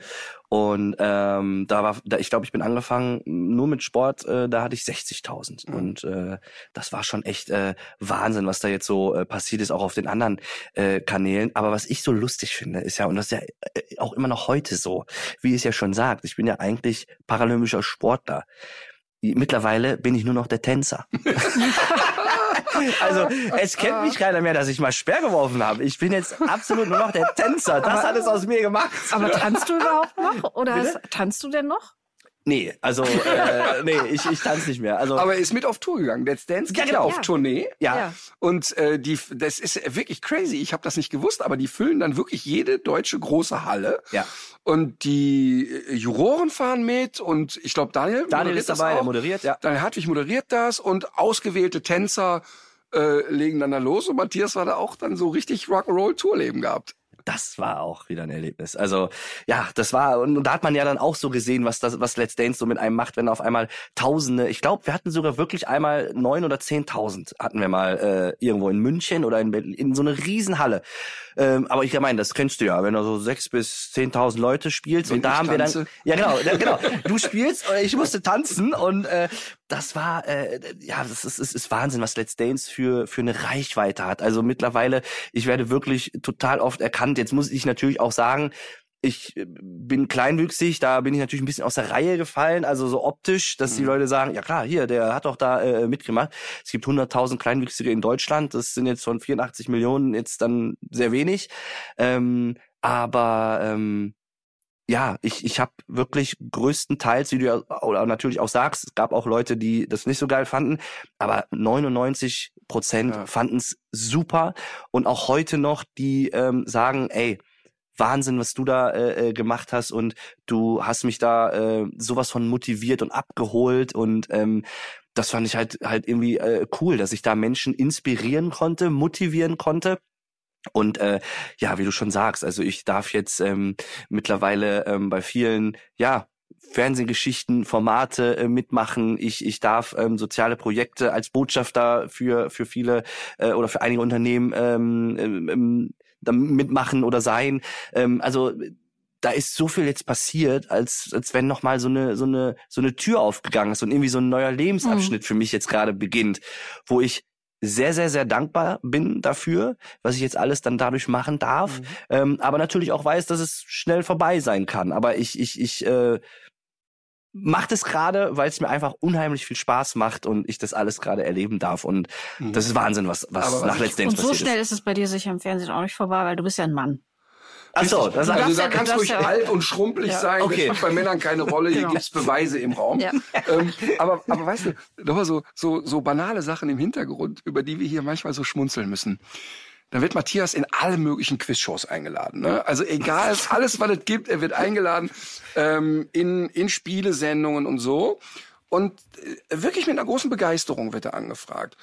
Und ähm, da war, da, ich glaube, ich bin angefangen nur mit Sport, äh, da hatte ich 60.000. Mhm. Und äh, das war schon echt äh, Wahnsinn, was da jetzt so äh, passiert ist, auch auf den anderen äh, Kanälen. Aber was ich so lustig finde, ist ja, und das ist ja äh, auch immer noch heute so, wie es ja schon sagt, ich bin ja eigentlich paralympischer Sportler. Mittlerweile bin ich nur noch der Tänzer. (laughs) (laughs) (laughs) Also es kennt mich keiner mehr, dass ich mal Sperr geworfen habe. Ich bin jetzt absolut nur noch der Tänzer. Das aber, hat es aus mir gemacht. Aber (laughs) tanzt du überhaupt noch? Oder hast, tanzt du denn noch? Nee, also äh, (laughs) nee, ich, ich tanze nicht mehr. Also aber er ist mit auf Tour gegangen. Let's Dance geht ja, genau. auf ja. Tournee. Ja. ja. Und äh, die, das ist wirklich crazy. Ich habe das nicht gewusst, aber die füllen dann wirklich jede deutsche große Halle. Ja. Und die äh, Juroren fahren mit und ich glaube Daniel. Daniel ist dabei, der moderiert. Ja. Daniel Hartwig moderiert das und ausgewählte Tänzer äh, legen dann da los und Matthias war da auch dann so richtig Rock'n'Roll Tourleben gehabt das war auch wieder ein Erlebnis. Also ja, das war und da hat man ja dann auch so gesehen, was das, was Let's Dance so mit einem macht, wenn auf einmal Tausende. Ich glaube, wir hatten sogar wirklich einmal neun oder zehntausend hatten wir mal äh, irgendwo in München oder in in so eine Riesenhalle. Ähm, aber ich meine, das kennst du ja, wenn du so sechs bis zehntausend Leute spielst wenn und da haben tanze. wir dann, ja genau, genau, du spielst, ich musste tanzen und äh, das war, äh, ja, das ist, ist, ist Wahnsinn, was Let's Dance für für eine Reichweite hat. Also mittlerweile, ich werde wirklich total oft erkannt. Jetzt muss ich natürlich auch sagen, ich äh, bin kleinwüchsig, da bin ich natürlich ein bisschen aus der Reihe gefallen, also so optisch, dass mhm. die Leute sagen, ja klar, hier, der hat doch da äh, mitgemacht. Es gibt 100.000 Kleinwüchsige in Deutschland, das sind jetzt von 84 Millionen jetzt dann sehr wenig. Ähm, aber ähm, ja, ich, ich habe wirklich größtenteils, wie du ja oder natürlich auch sagst, es gab auch Leute, die das nicht so geil fanden, aber 99 Prozent ja. fanden es super und auch heute noch, die ähm, sagen, ey, Wahnsinn, was du da äh, äh, gemacht hast und du hast mich da äh, sowas von motiviert und abgeholt und ähm, das fand ich halt halt irgendwie äh, cool, dass ich da Menschen inspirieren konnte, motivieren konnte. Und äh, ja, wie du schon sagst, also ich darf jetzt ähm, mittlerweile ähm, bei vielen, ja, Fernsehgeschichten, Formate äh, mitmachen. Ich, ich darf ähm, soziale Projekte als Botschafter für, für viele äh, oder für einige Unternehmen ähm, ähm, mitmachen oder sein. Ähm, also da ist so viel jetzt passiert, als als wenn noch mal so eine so eine so eine Tür aufgegangen ist und irgendwie so ein neuer Lebensabschnitt mhm. für mich jetzt gerade beginnt, wo ich sehr, sehr, sehr dankbar bin dafür, was ich jetzt alles dann dadurch machen darf. Mhm. Ähm, aber natürlich auch weiß, dass es schnell vorbei sein kann. Aber ich, ich, ich äh, macht es gerade, weil es mir einfach unheimlich viel Spaß macht und ich das alles gerade erleben darf. Und mhm. das ist Wahnsinn, was, was nach Let's Dance passiert Und so schnell ist. ist es bei dir sicher im Fernsehen auch nicht vorbei, weil du bist ja ein Mann. Ach so, das also also da kannst du ruhig ja. alt und schrumpelig ja. sein. Okay. Das spielt bei Männern keine Rolle. Hier genau. gibt's Beweise im Raum. Ja. Ähm, aber, aber weißt du, doch so, so, so banale Sachen im Hintergrund, über die wir hier manchmal so schmunzeln müssen. Da wird Matthias in alle möglichen Quizshows eingeladen. Ne? Also egal, (laughs) alles, was es gibt, er wird eingeladen ähm, in, in Spielesendungen und so. Und äh, wirklich mit einer großen Begeisterung wird er angefragt.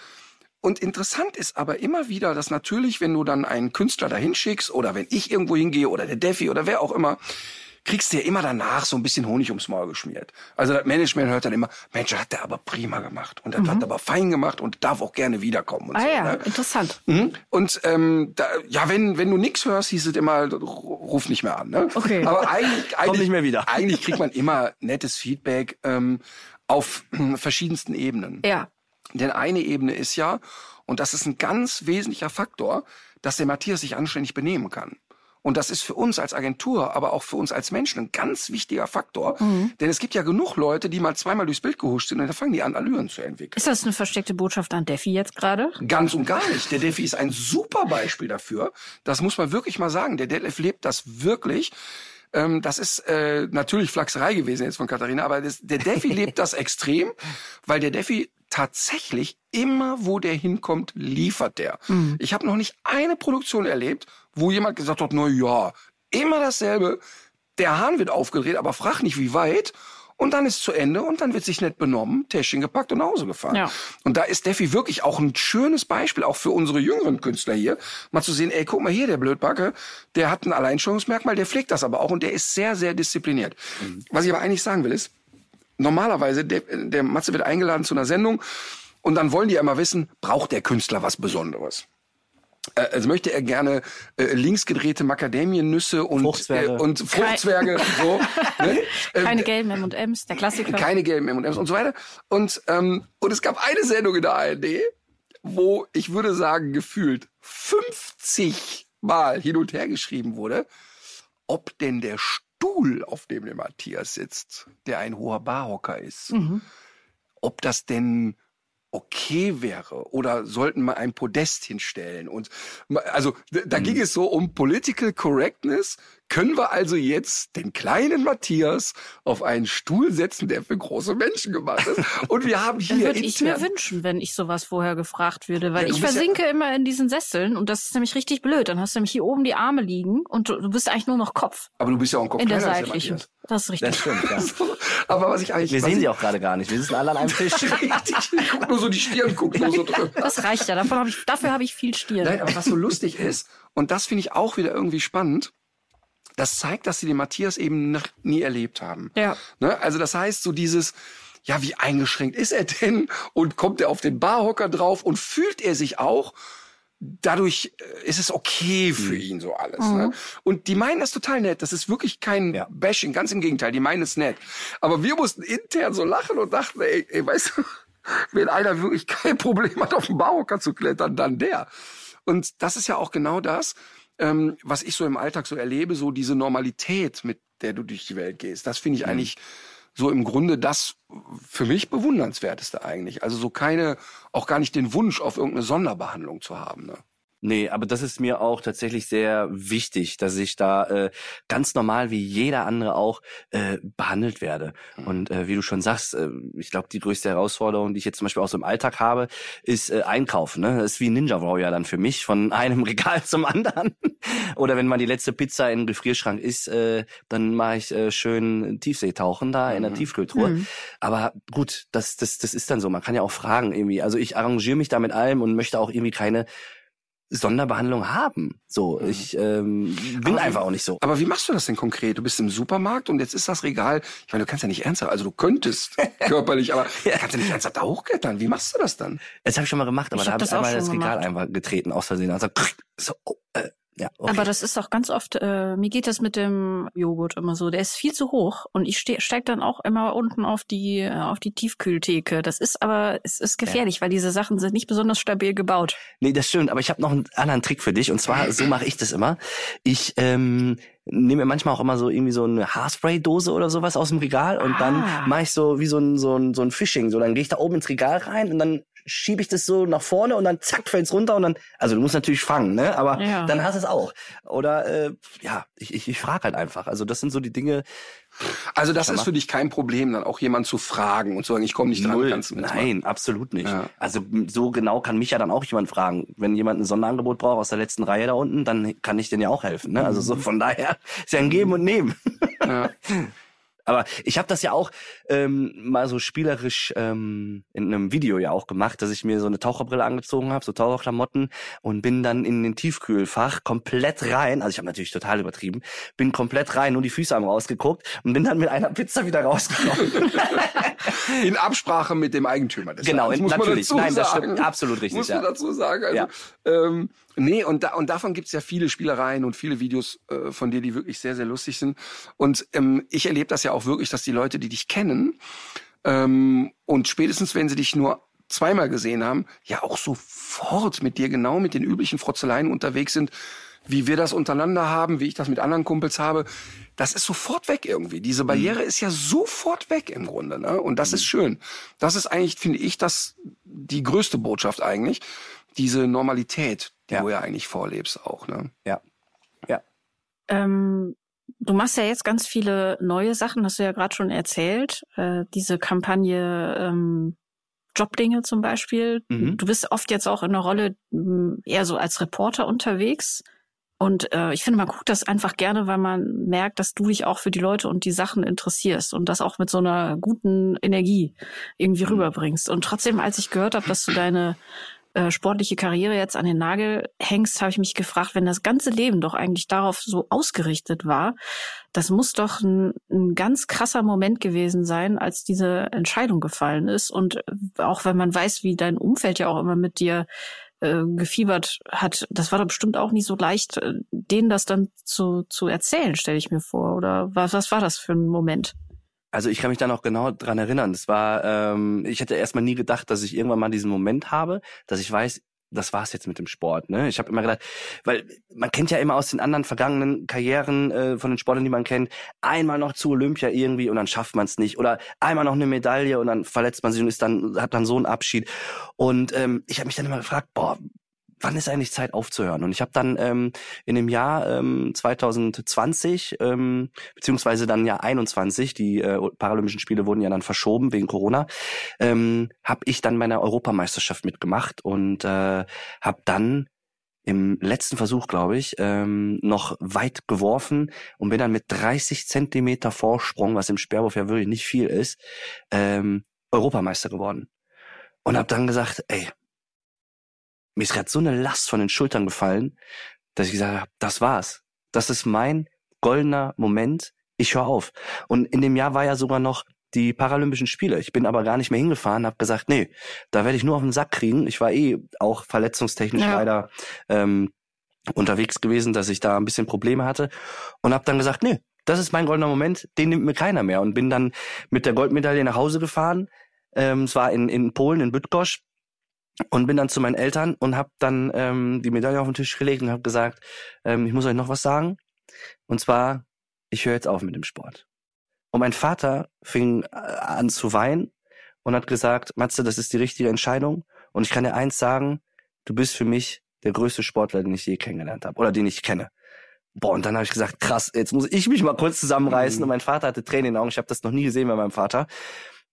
Und interessant ist aber immer wieder, dass natürlich, wenn du dann einen Künstler dahin schickst oder wenn ich irgendwo hingehe oder der Defi oder wer auch immer, kriegst du ja immer danach so ein bisschen Honig ums Maul geschmiert. Also das Management hört dann immer, Mensch, hat der aber prima gemacht und das mhm. hat er aber fein gemacht und darf auch gerne wiederkommen. Und ah so, ja, ne? interessant. Mhm. Und ähm, da, ja, wenn wenn du nichts hörst, hieß es immer, ruf nicht mehr an. Ne? Okay. Aber (laughs) eigentlich, eigentlich, nicht mehr wieder. eigentlich kriegt man immer nettes Feedback ähm, auf verschiedensten Ebenen. Ja. Denn eine Ebene ist ja, und das ist ein ganz wesentlicher Faktor, dass der Matthias sich anständig benehmen kann. Und das ist für uns als Agentur, aber auch für uns als Menschen ein ganz wichtiger Faktor. Mhm. Denn es gibt ja genug Leute, die mal zweimal durchs Bild gehuscht sind und dann fangen die an, Allüren zu entwickeln. Ist das eine versteckte Botschaft an Defi jetzt gerade? Ganz und gar nicht. Der Defi ist ein super Beispiel dafür. Das muss man wirklich mal sagen. Der Detlef lebt das wirklich. Ähm, das ist äh, natürlich Flachserei gewesen jetzt von Katharina, aber das, der Defi (laughs) lebt das extrem, weil der Defi tatsächlich immer, wo der hinkommt, liefert der. Mhm. Ich habe noch nicht eine Produktion erlebt, wo jemand gesagt hat, na ja, immer dasselbe. Der Hahn wird aufgedreht, aber frag nicht, wie weit. Und dann ist zu Ende und dann wird sich nett benommen, Täschchen gepackt und nach Hause gefahren. Ja. Und da ist Steffi wirklich auch ein schönes Beispiel, auch für unsere jüngeren Künstler hier, mal zu sehen, ey, guck mal hier, der Blödbacke, der hat ein Alleinstellungsmerkmal, der pflegt das aber auch und der ist sehr, sehr diszipliniert. Mhm. Was ich aber eigentlich sagen will, ist, normalerweise, der, der Matze wird eingeladen zu einer Sendung und dann wollen die ja immer wissen, braucht der Künstler was Besonderes? Äh, also möchte er gerne äh, linksgedrehte Macadamiennüsse und Fruchtzwerge, äh, und Fruchtzwerge so, (laughs) ne? keine gelben M&M's, der Klassiker. Keine gelben M&M's und so weiter. Und ähm, und es gab eine Sendung in der ARD, wo ich würde sagen gefühlt 50 Mal hin und her geschrieben wurde, ob denn der Stuhl, auf dem der Matthias sitzt, der ein hoher Barhocker ist, mhm. ob das denn okay wäre oder sollten wir ein Podest hinstellen und also da mhm. ging es so um Political Correctness können wir also jetzt den kleinen Matthias auf einen Stuhl setzen, der für große Menschen gemacht ist? Und wir haben (laughs) hier. würde ich mir wünschen, wenn ich sowas vorher gefragt würde, weil ja, ich versinke ja immer in diesen Sesseln und das ist nämlich richtig blöd. Dann hast du nämlich hier oben die Arme liegen und du, du bist eigentlich nur noch Kopf. Aber du bist ja auch ein Kopf in der seitlichen. Das ist richtig. Das stimmt, ja. (laughs) Aber was ich eigentlich. Wir sehen sie auch gerade gar nicht. Wir sitzen alle an einem Tisch. (laughs) ich guck nur so die Stirn, guck nur so drüber. Das reicht ja. Davon hab ich, dafür habe ich viel Stirn. Nein, aber was so lustig ist, und das finde ich auch wieder irgendwie spannend, das zeigt, dass sie den Matthias eben noch nie erlebt haben. Ja. Ne? Also das heißt, so dieses, ja, wie eingeschränkt ist er denn? Und kommt er auf den Barhocker drauf und fühlt er sich auch? Dadurch äh, ist es okay für mhm. ihn so alles. Ne? Mhm. Ne? Und die meinen das total nett. Das ist wirklich kein ja. Bashing, ganz im Gegenteil. Die meinen es nett. Aber wir mussten intern so lachen und dachten, ey, ey weißt du, (laughs) wenn einer wirklich kein Problem hat, auf den Barhocker zu klettern, dann der. Und das ist ja auch genau das ähm, was ich so im Alltag so erlebe, so diese Normalität, mit der du durch die Welt gehst. Das finde ich mhm. eigentlich so im Grunde das für mich bewundernswerteste eigentlich. Also so keine, auch gar nicht den Wunsch auf irgendeine Sonderbehandlung zu haben. Ne? Nee, aber das ist mir auch tatsächlich sehr wichtig, dass ich da äh, ganz normal wie jeder andere auch äh, behandelt werde. Mhm. Und äh, wie du schon sagst, äh, ich glaube, die größte Herausforderung, die ich jetzt zum Beispiel auch so im Alltag habe, ist äh, Einkaufen. Ne? Das ist wie Ninja Warrior dann für mich, von (laughs) einem Regal zum anderen. Oder wenn man die letzte Pizza in den Gefrierschrank isst, äh, dann mache ich äh, schön Tiefseetauchen da in der mhm. Tiefkühltruhe. Mhm. Aber gut, das, das, das ist dann so. Man kann ja auch fragen irgendwie. Also ich arrangiere mich da mit allem und möchte auch irgendwie keine Sonderbehandlung haben. So, mhm. ich ähm, bin aber einfach auch nicht so. Aber wie machst du das denn konkret? Du bist im Supermarkt und jetzt ist das Regal, ich meine, du kannst ja nicht ernsthaft, also du könntest (laughs) körperlich, aber (laughs) ja. kannst ja nicht ernsthaft da hochklettern. Wie machst du das dann? Das habe ich schon mal gemacht, aber ich da habe ich einmal das Regal gemacht. einfach getreten aus Versehen. Also (laughs) so, oh, äh, ja, okay. Aber das ist auch ganz oft, äh, mir geht das mit dem Joghurt immer so, der ist viel zu hoch und ich steige dann auch immer unten auf die äh, auf die Tiefkühltheke. Das ist aber, es ist gefährlich, ja. weil diese Sachen sind nicht besonders stabil gebaut. Nee, das stimmt, aber ich habe noch einen anderen Trick für dich und zwar, so mache ich das immer. Ich ähm, nehme mir manchmal auch immer so irgendwie so eine Haarspray-Dose oder sowas aus dem Regal und ah. dann mache ich so wie so ein, so ein, so ein Fishing. So, dann gehe ich da oben ins Regal rein und dann schiebe ich das so nach vorne und dann zack fällt's runter und dann, also du musst natürlich fangen, ne? Aber ja. dann hast du es auch. Oder äh, ja, ich, ich, ich frage halt einfach. Also das sind so die Dinge. Also das ist für dich kein Problem, dann auch jemand zu fragen und zu sagen, ich komme nicht dran. Null. Kannst du Nein, absolut nicht. Ja. Also so genau kann mich ja dann auch jemand fragen. Wenn jemand ein Sonderangebot braucht aus der letzten Reihe da unten, dann kann ich den ja auch helfen. Ne? Also so mhm. von daher ist ja ein Geben und Nehmen. Ja. (laughs) Aber ich habe das ja auch ähm, mal so spielerisch ähm, in einem Video ja auch gemacht, dass ich mir so eine Taucherbrille angezogen habe, so Taucherklamotten und bin dann in den Tiefkühlfach komplett rein. Also ich habe natürlich total übertrieben, bin komplett rein, nur die Füße haben rausgeguckt und bin dann mit einer Pizza wieder rausgekommen. (laughs) in Absprache mit dem Eigentümer. Des genau, in, muss natürlich. Man dazu Nein, das stimmt absolut richtig. Muss man ja. dazu sagen. Also, ja. ähm, Nee, und, da, und davon gibt's ja viele Spielereien und viele Videos äh, von dir, die wirklich sehr, sehr lustig sind. Und ähm, ich erlebe das ja auch wirklich, dass die Leute, die dich kennen, ähm, und spätestens, wenn sie dich nur zweimal gesehen haben, ja auch sofort mit dir genau mit den üblichen Frotzeleien unterwegs sind. wie wir das untereinander haben, wie ich das mit anderen Kumpels habe, das ist sofort weg irgendwie. Diese Barriere ist ja sofort weg im Grunde, ne? Und das ist schön. Das ist eigentlich, finde ich, das die größte Botschaft eigentlich, diese Normalität, die Ja. du ja eigentlich vorlebst auch, ne? Ja. Ja. Ähm, du machst ja jetzt ganz viele neue Sachen, hast du ja gerade schon erzählt. Äh, diese Kampagne ähm, Jobdinge zum Beispiel. Mhm. Du bist oft jetzt auch in der Rolle mh, eher so als Reporter unterwegs. Und äh, ich finde, man guckt das einfach gerne, weil man merkt, dass du dich auch für die Leute und die Sachen interessierst und das auch mit so einer guten Energie irgendwie rüberbringst. Und trotzdem, als ich gehört habe, dass du deine äh, sportliche Karriere jetzt an den Nagel hängst, habe ich mich gefragt, wenn das ganze Leben doch eigentlich darauf so ausgerichtet war, das muss doch ein, ein ganz krasser Moment gewesen sein, als diese Entscheidung gefallen ist. Und äh, auch wenn man weiß, wie dein Umfeld ja auch immer mit dir äh, gefiebert hat, das war doch bestimmt auch nicht so leicht, äh, denen das dann zu, zu erzählen, stelle ich mir vor. Oder was, was war das für ein Moment? Also ich kann mich da noch genau dran erinnern. Das war, ähm, ich hätte erstmal nie gedacht, dass ich irgendwann mal diesen Moment habe, dass ich weiß, das war's jetzt mit dem Sport. Ne? Ich habe immer gedacht, weil man kennt ja immer aus den anderen vergangenen Karrieren äh, von den Sportlern, die man kennt, einmal noch zu Olympia irgendwie und dann schafft man es nicht oder einmal noch eine Medaille und dann verletzt man sich und ist dann hat dann so einen Abschied. Und ähm, ich habe mich dann immer gefragt, boah, wann ist eigentlich Zeit aufzuhören? Und ich habe dann ähm, in dem Jahr ähm, 2020 ähm, beziehungsweise dann Jahr 21, die äh, Paralympischen Spiele wurden ja dann verschoben wegen Corona, ähm, habe ich dann meine Europameisterschaft mitgemacht und äh, habe dann im letzten Versuch, glaube ich, ähm, noch weit geworfen und bin dann mit 30 Zentimeter Vorsprung, was im Speerwurf ja wirklich nicht viel ist, ähm, Europameister geworden. Und habe dann gesagt, ey, mir ist gerade so eine Last von den Schultern gefallen, dass ich gesagt habe, das war's. Das ist mein goldener Moment. Ich höre auf. Und in dem Jahr war ja sogar noch die Paralympischen Spiele. Ich bin aber gar nicht mehr hingefahren, habe gesagt, nee, da werde ich nur auf den Sack kriegen. Ich war eh auch verletzungstechnisch Ja. leider ähm, unterwegs gewesen, dass ich da ein bisschen Probleme hatte und habe dann gesagt, nee, das ist mein goldener Moment, den nimmt mir keiner mehr und bin dann mit der Goldmedaille nach Hause gefahren. Ähm, es war in, in Polen, in Bydgoszcz und bin dann zu meinen Eltern und habe dann ähm, die Medaille auf den Tisch gelegt und habe gesagt, ähm, ich muss euch noch was sagen. Und zwar, ich höre jetzt auf mit dem Sport. Und mein Vater fing äh, an zu weinen und hat gesagt, Matze, das ist die richtige Entscheidung. Und ich kann dir eins sagen, du bist für mich der größte Sportler, den ich je kennengelernt habe oder den ich kenne. Boah, und dann habe ich gesagt, krass, jetzt muss ich mich mal kurz zusammenreißen. Mhm. Und mein Vater hatte Tränen in den Augen. Ich habe das noch nie gesehen bei meinem Vater.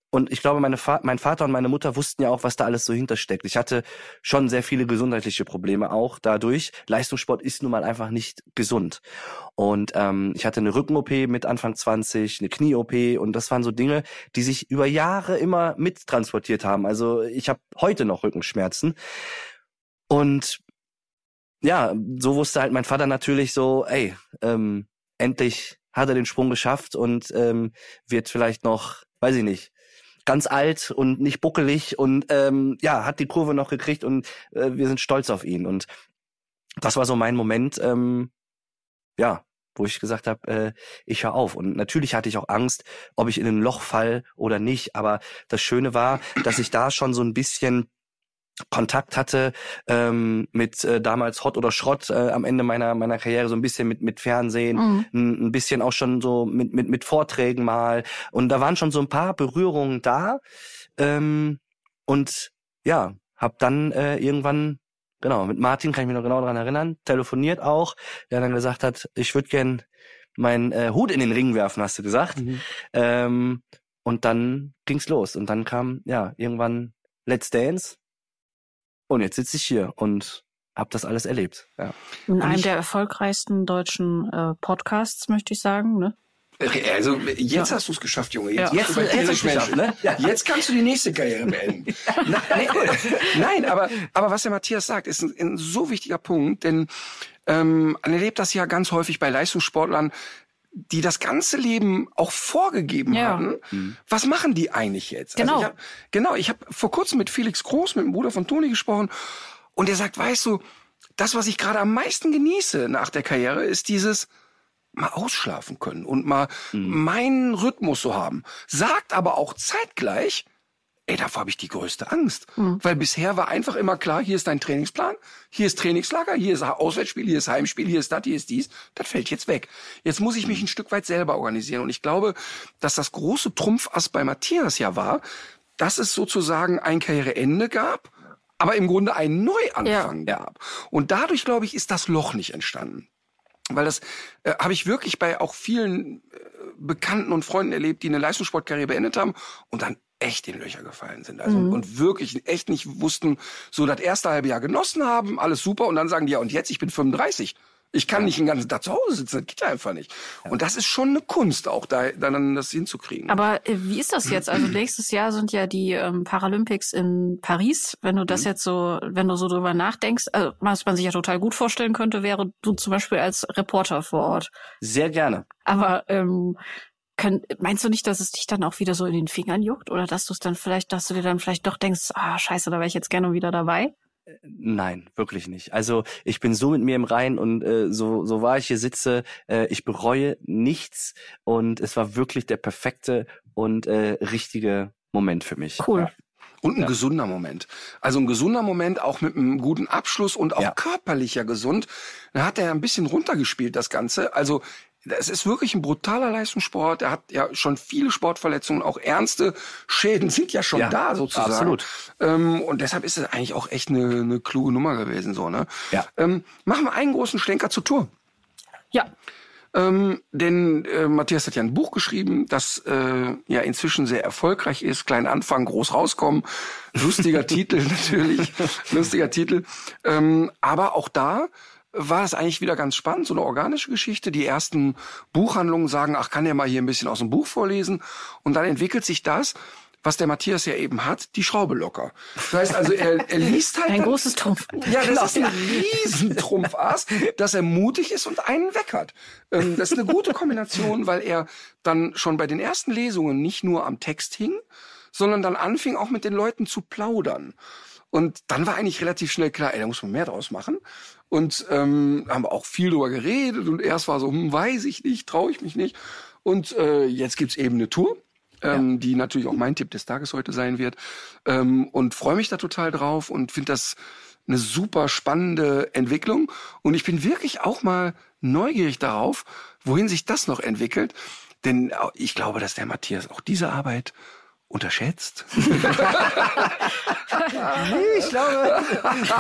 Und ich glaube, meine Va mein Vater und meine Mutter wussten ja auch, was da alles so hintersteckt. Ich hatte schon sehr viele gesundheitliche Probleme auch dadurch. Leistungssport ist nun mal einfach nicht gesund. Und ähm, ich hatte eine Rücken-OP mit Anfang 20, eine Knie-OP und das waren so Dinge, die sich über Jahre immer mittransportiert haben. Also ich habe heute noch Rückenschmerzen. Und ja, so wusste halt mein Vater natürlich so, ey, ähm, endlich hat er den Sprung geschafft und ähm, wird vielleicht noch, weiß ich nicht, ganz alt und nicht buckelig und ähm, ja, hat die Kurve noch gekriegt und äh, wir sind stolz auf ihn. Und das war so mein Moment, ähm, ja, wo ich gesagt habe, äh, ich höre auf. Und natürlich hatte ich auch Angst, ob ich in ein Loch fall oder nicht. Aber das Schöne war, dass ich da schon so ein bisschen Kontakt hatte ähm, mit äh, damals Hot oder Schrott äh, am Ende meiner meiner Karriere so ein bisschen mit mit Fernsehen, Mhm. ein, ein bisschen auch schon so mit mit mit Vorträgen mal und da waren schon so ein paar Berührungen da ähm, und ja, hab dann äh, irgendwann genau mit Martin kann ich mich noch genau daran erinnern, telefoniert auch, der dann gesagt hat, ich würde gern meinen äh, Hut in den Ring werfen, hast du gesagt. Mhm. Ähm, und dann ging's los und dann kam ja irgendwann Let's Dance und jetzt sitze ich hier und habe das alles erlebt. Ja. In einem ich- der erfolgreichsten deutschen äh, Podcasts, möchte ich sagen. Ne? Also jetzt hast du es geschafft, Junge. Jetzt, Ja. Jetzt- jetzt geschafft, ne? Ja. Jetzt kannst du die nächste Karriere beenden. (laughs) Nee, nein, aber, aber was der Matthias sagt, ist ein, ein so wichtiger Punkt, denn ähm, man erlebt das ja ganz häufig bei Leistungssportlern, die das ganze Leben auch vorgegeben Ja. haben. Was machen die eigentlich jetzt? Genau. Also ich hab, genau, ich habe vor kurzem mit Felix Groß, mit dem Bruder von Toni gesprochen, und er sagt, weißt du, das, was ich gerade am meisten genieße nach der Karriere, ist dieses mal ausschlafen können und mal meinen Rhythmus so haben. Sagt aber auch zeitgleich, Ey, davor habe ich die größte Angst. Mhm. Weil bisher war einfach immer klar, hier ist dein Trainingsplan, hier ist Trainingslager, hier ist Auswärtsspiel, hier ist Heimspiel, hier ist das, hier ist dies. Das fällt jetzt weg. Jetzt muss ich mich ein Stück weit selber organisieren. Und ich glaube, dass das große Trumpfass bei Matthias ja war, dass es sozusagen ein Karriereende gab, aber im Grunde einen Neuanfang ja. gab. Und dadurch, glaube ich, ist das Loch nicht entstanden. Weil das äh, habe ich wirklich bei auch vielen äh, Bekannten und Freunden erlebt, die eine Leistungssportkarriere beendet haben und dann echt in Löcher gefallen sind. Also mhm. und wirklich echt nicht wussten, so das erste halbe Jahr genossen haben, alles super und dann sagen die ja und jetzt ich bin 35. Ich kann ja. nicht den ganzen Tag zu Hause sitzen, das geht ja einfach nicht. Ja. Und das ist schon eine Kunst, auch da dann das hinzukriegen. Aber äh, wie ist das jetzt? Also (clears throat) nächstes Jahr sind ja die ähm, Paralympics in Paris. Wenn du das mhm. jetzt so, wenn du so drüber nachdenkst, also, was man sich ja total gut vorstellen könnte, wäre du zum Beispiel als Reporter vor Ort. Sehr gerne. Aber ähm, kann, meinst du nicht, dass es dich dann auch wieder so in den Fingern juckt oder dass du es dann vielleicht, dass du dir dann vielleicht doch denkst, ah scheiße, da wäre ich jetzt gerne wieder dabei? Nein, wirklich nicht. Also ich bin so mit mir im Rein und äh, so so war ich hier sitze, äh, ich bereue nichts und es war wirklich der perfekte und äh, richtige Moment für mich. Cool. Ja. Und ein ja. gesunder Moment. Also ein gesunder Moment, auch mit einem guten Abschluss und auch ja. körperlicher gesund. Da hat er ein bisschen runtergespielt, das Ganze. Also es ist wirklich ein brutaler Leistungssport. Er hat ja schon viele Sportverletzungen, auch ernste Schäden sind ja schon ja, da sozusagen. Absolut. Ähm, und deshalb ist es eigentlich auch echt eine, eine kluge Nummer gewesen, so ne. Ja. Ähm, machen wir einen großen Schlenker zur Tour. Ja. Ähm, denn äh, Matthias hat ja ein Buch geschrieben, das äh, ja inzwischen sehr erfolgreich ist. Klein Anfang, groß rauskommen. Lustiger (laughs) Titel natürlich. Lustiger Titel. Ähm, aber auch da war es eigentlich wieder ganz spannend, so eine organische Geschichte. Die ersten Buchhandlungen sagen, ach, kann der mal hier ein bisschen aus dem Buch vorlesen? Und dann entwickelt sich das, was der Matthias ja eben hat, die Schraube locker. Das heißt also, er, er liest halt. (laughs) Ein dann, großes Trumpf. Ja, das ist ein Riesentrumpfass, dass er mutig ist und einen weckert. Ähm, das ist eine gute Kombination, weil er dann schon bei den ersten Lesungen nicht nur am Text hing, sondern dann anfing auch mit den Leuten zu plaudern. Und dann war eigentlich relativ schnell klar, ey, da muss man mehr draus machen. Und ähm, haben auch viel drüber geredet und erst war so, hm, weiß ich nicht, traue ich mich nicht. Und äh, jetzt gibt's eben eine Tour, ähm, ja. die natürlich auch mein Tipp des Tages heute sein wird. Ähm, und freue mich da total drauf und finde das eine super spannende Entwicklung. Und ich bin wirklich auch mal neugierig darauf, wohin sich das noch entwickelt. Denn ich glaube, dass der Matthias auch diese Arbeit unterschätzt? (laughs) nee, ich glaube,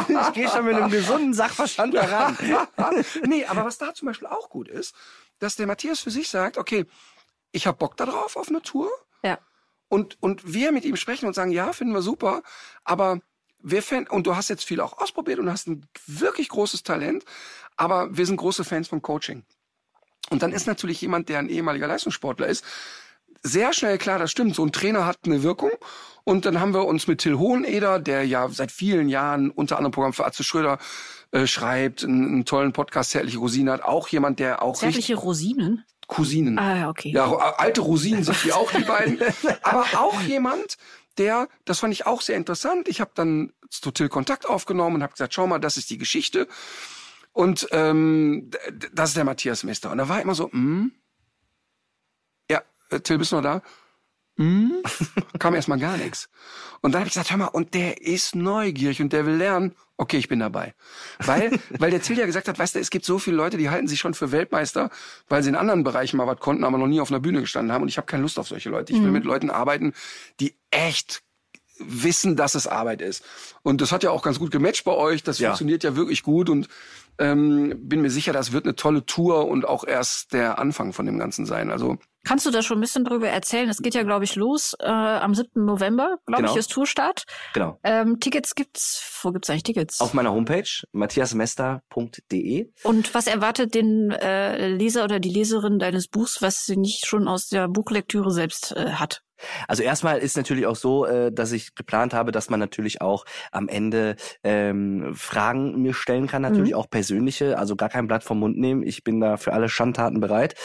ich gehe schon mit einem gesunden Sachverstand daran. nee, aber was da zum Beispiel auch gut ist, dass der Matthias für sich sagt, okay, ich habe Bock darauf auf eine Tour. Ja. Und, und wir mit ihm sprechen und sagen, ja, finden wir super, aber wir Fan, und du hast jetzt viel auch ausprobiert und hast ein wirklich großes Talent, aber wir sind große Fans vom Coaching. Und dann ist natürlich jemand, der ein ehemaliger Leistungssportler ist, sehr schnell klar, das stimmt, so ein Trainer hat eine Wirkung. Und dann haben wir uns mit Till Hoheneder, der ja seit vielen Jahren unter anderem Programm für Atze Schröder äh, schreibt, einen, einen, tollen Podcast, Zärtliche Rosinen hat, auch jemand, der auch... Zärtliche Rosinen? Cousinen. Ah, okay. Ja, alte Rosinen sind die auch, die beiden. (laughs) Aber auch jemand, der, das fand ich auch sehr interessant. Ich habe dann zu Till Kontakt aufgenommen und habe gesagt, schau mal, das ist die Geschichte. Und ähm, das ist der Matthias Mester. Und da war immer so, hm, äh, Till, bist du noch da? Hm? Kam erstmal gar nichts. Und dann habe ich gesagt, hör mal, und der ist neugierig und der will lernen. Okay, ich bin dabei. Weil, weil der Till ja gesagt hat, weißt du, es gibt so viele Leute, die halten sich schon für Weltmeister, weil sie in anderen Bereichen mal was konnten, aber noch nie auf einer Bühne gestanden haben. Und ich habe keine Lust auf solche Leute. Ich will mhm. mit Leuten arbeiten, die echt wissen, dass es Arbeit ist. Und das hat ja auch ganz gut gematcht bei euch. Das ja. funktioniert ja wirklich gut und ähm, bin mir sicher, das wird eine tolle Tour und auch erst der Anfang von dem Ganzen sein. Also Kannst du da schon ein bisschen drüber erzählen? Es geht ja, glaube ich, los äh, am 7. November, glaube genau. ich, ist Tourstart. Genau. Ähm, Tickets gibt's, wo gibt's eigentlich Tickets? Auf meiner Homepage, matthiasmester.de. Und was erwartet den äh, Leser oder die Leserin deines Buchs, was sie nicht schon aus der Buchlektüre selbst äh, hat? Also erstmal ist natürlich auch so, äh, dass ich geplant habe, dass man natürlich auch am Ende ähm, Fragen mir stellen kann, natürlich mhm. auch persönliche, also gar kein Blatt vom Mund nehmen. Ich bin da für alle Schandtaten bereit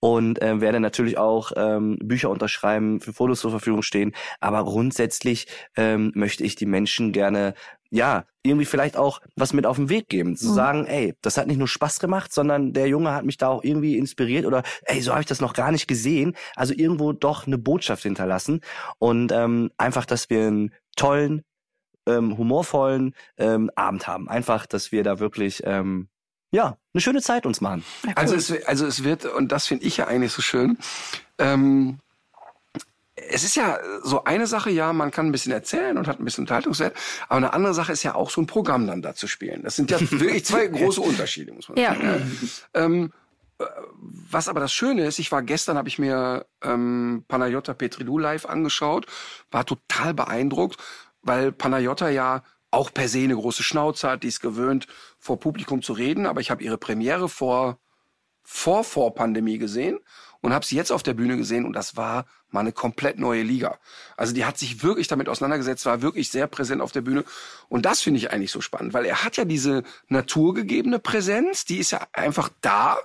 und äh, werde natürlich auch ähm, Bücher unterschreiben, für Fotos zur Verfügung stehen. Aber grundsätzlich ähm, möchte ich die Menschen gerne ja, irgendwie vielleicht auch was mit auf den Weg geben. Zu Mhm. sagen, ey, das hat nicht nur Spaß gemacht, sondern der Junge hat mich da auch irgendwie inspiriert oder ey, so habe ich das noch gar nicht gesehen. Also irgendwo doch eine Botschaft hinterlassen. Und ähm, einfach, dass wir einen tollen, ähm, humorvollen ähm, Abend haben. Einfach, dass wir da wirklich ähm, ja, eine schöne Zeit uns machen. Ja, cool. Also es, also es wird, und das finde ich ja eigentlich so schön, ähm, es ist ja so eine Sache, ja, man kann ein bisschen erzählen und hat ein bisschen Unterhaltungswert, aber eine andere Sache ist ja auch so ein Programm dann da zu spielen. Das sind ja (laughs) wirklich zwei große Unterschiede, muss man Ja. sagen. Ja. Ähm, äh, was aber das Schöne ist, ich war gestern, habe ich mir ähm, Panayota Petrilou live angeschaut, war total beeindruckt, weil Panayota ja auch per se eine große Schnauze hat, die ist gewöhnt, vor Publikum zu reden, aber ich habe ihre Premiere vor vor vor Pandemie gesehen und habe sie jetzt auf der Bühne gesehen und das war mal eine komplett neue Liga. Also die hat sich wirklich damit auseinandergesetzt, war wirklich sehr präsent auf der Bühne und das finde ich eigentlich so spannend, weil er hat ja diese naturgegebene Präsenz, die ist ja einfach da